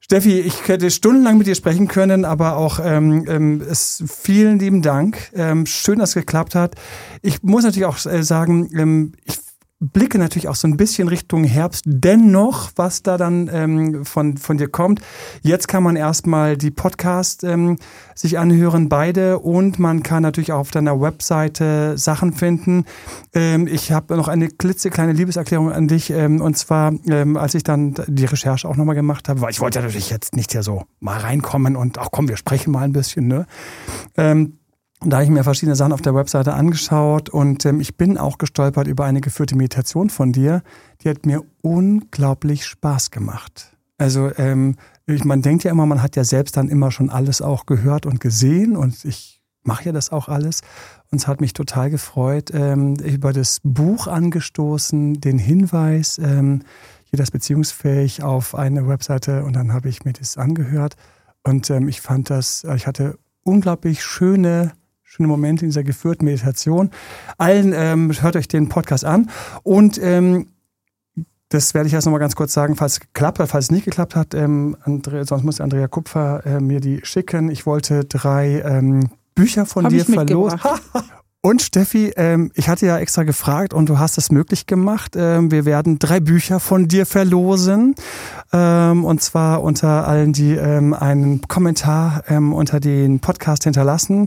Steffi, ich hätte stundenlang mit dir sprechen können, aber auch ähm, ähm, es, vielen lieben Dank. Ähm, schön, dass es geklappt hat. Ich muss natürlich auch äh, sagen, ähm, ich blicke natürlich auch so ein bisschen Richtung Herbst. Dennoch, was da dann ähm, von, von dir kommt. Jetzt kann man erstmal die Podcast ähm, sich anhören, beide. Und man kann natürlich auch auf deiner Webseite Sachen finden. Ähm, ich habe noch eine klitzekleine Liebeserklärung an dich. Ähm, und zwar, ähm, als ich dann die Recherche auch nochmal gemacht habe, weil ich wollte natürlich jetzt nicht hier so mal reinkommen und auch komm, wir sprechen mal ein bisschen, ne? Und da habe ich mir verschiedene Sachen auf der Webseite angeschaut und ähm, ich bin auch gestolpert über eine geführte Meditation von dir. Die hat mir unglaublich Spaß gemacht. Also ähm, ich, man denkt ja immer, man hat ja selbst dann immer schon alles auch gehört und gesehen und ich mache ja das auch alles. Und es hat mich total gefreut, ähm, über das Buch angestoßen, den Hinweis, ähm, jeder ist beziehungsfähig auf eine Webseite und dann habe ich mir das angehört und ähm, ich fand das, ich hatte unglaublich schöne schöne Momente in dieser geführten Meditation. Allen ähm, hört euch den Podcast an und ähm, das werde ich erst nochmal ganz kurz sagen, falls es geklappt hat, falls es nicht geklappt hat, ähm, Andre, sonst muss Andrea Kupfer äh, mir die schicken. Ich wollte drei ähm, Bücher von Hab dir verlosen. [LAUGHS] Und Steffi, ähm, ich hatte ja extra gefragt und du hast es möglich gemacht. Ähm, wir werden drei Bücher von dir verlosen. Ähm, und zwar unter allen, die ähm, einen Kommentar ähm, unter den Podcast hinterlassen.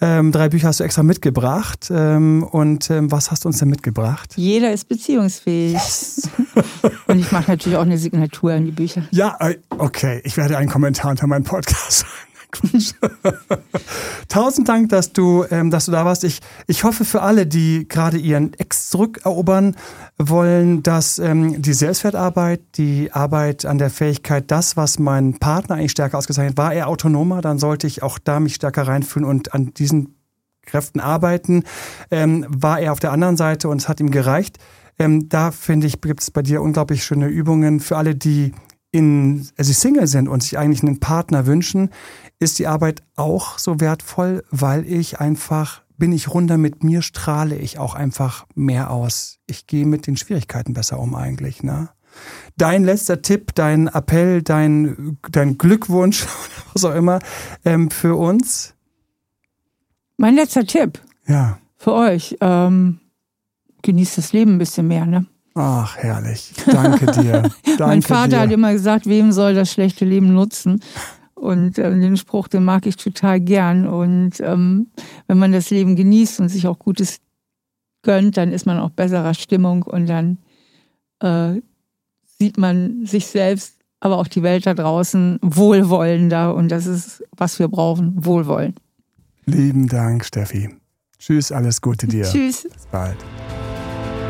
Ähm, drei Bücher hast du extra mitgebracht. Und was hast du uns denn mitgebracht? Jeder ist beziehungsfähig. Yes. [LAUGHS] und ich mache natürlich auch eine Signatur an die Bücher. Ja, äh, okay. Ich werde einen Kommentar unter meinen Podcast [LAUGHS] Tausend Dank, dass du, ähm, dass du da warst. Ich, ich hoffe für alle, die gerade ihren Ex zurückerobern wollen, dass ähm, die Selbstwertarbeit, die Arbeit an der Fähigkeit, das, was mein Partner eigentlich stärker ausgezeichnet war, er autonomer, dann sollte ich auch da mich stärker reinfühlen und an diesen Kräften arbeiten. Ähm, war er auf der anderen Seite und es hat ihm gereicht. Ähm, da finde ich, gibt es bei dir unglaublich schöne Übungen für alle, die in, also Single sind und sich eigentlich einen Partner wünschen, ist die Arbeit auch so wertvoll, weil ich einfach, bin ich runder mit mir, strahle ich auch einfach mehr aus. Ich gehe mit den Schwierigkeiten besser um eigentlich, ne? Dein letzter Tipp, dein Appell, dein, dein Glückwunsch, [LAUGHS] was auch immer, ähm, für uns? Mein letzter Tipp. Ja. Für euch. Ähm, genießt das Leben ein bisschen mehr, ne? Ach, herrlich. Danke dir. [LAUGHS] Danke mein Vater dir. hat immer gesagt, wem soll das schlechte Leben nutzen? Und äh, den Spruch, den mag ich total gern. Und ähm, wenn man das Leben genießt und sich auch Gutes gönnt, dann ist man auch besserer Stimmung und dann äh, sieht man sich selbst, aber auch die Welt da draußen wohlwollender. Und das ist, was wir brauchen, Wohlwollen. Lieben Dank, Steffi. Tschüss, alles Gute dir. [LAUGHS] Tschüss. Bis bald.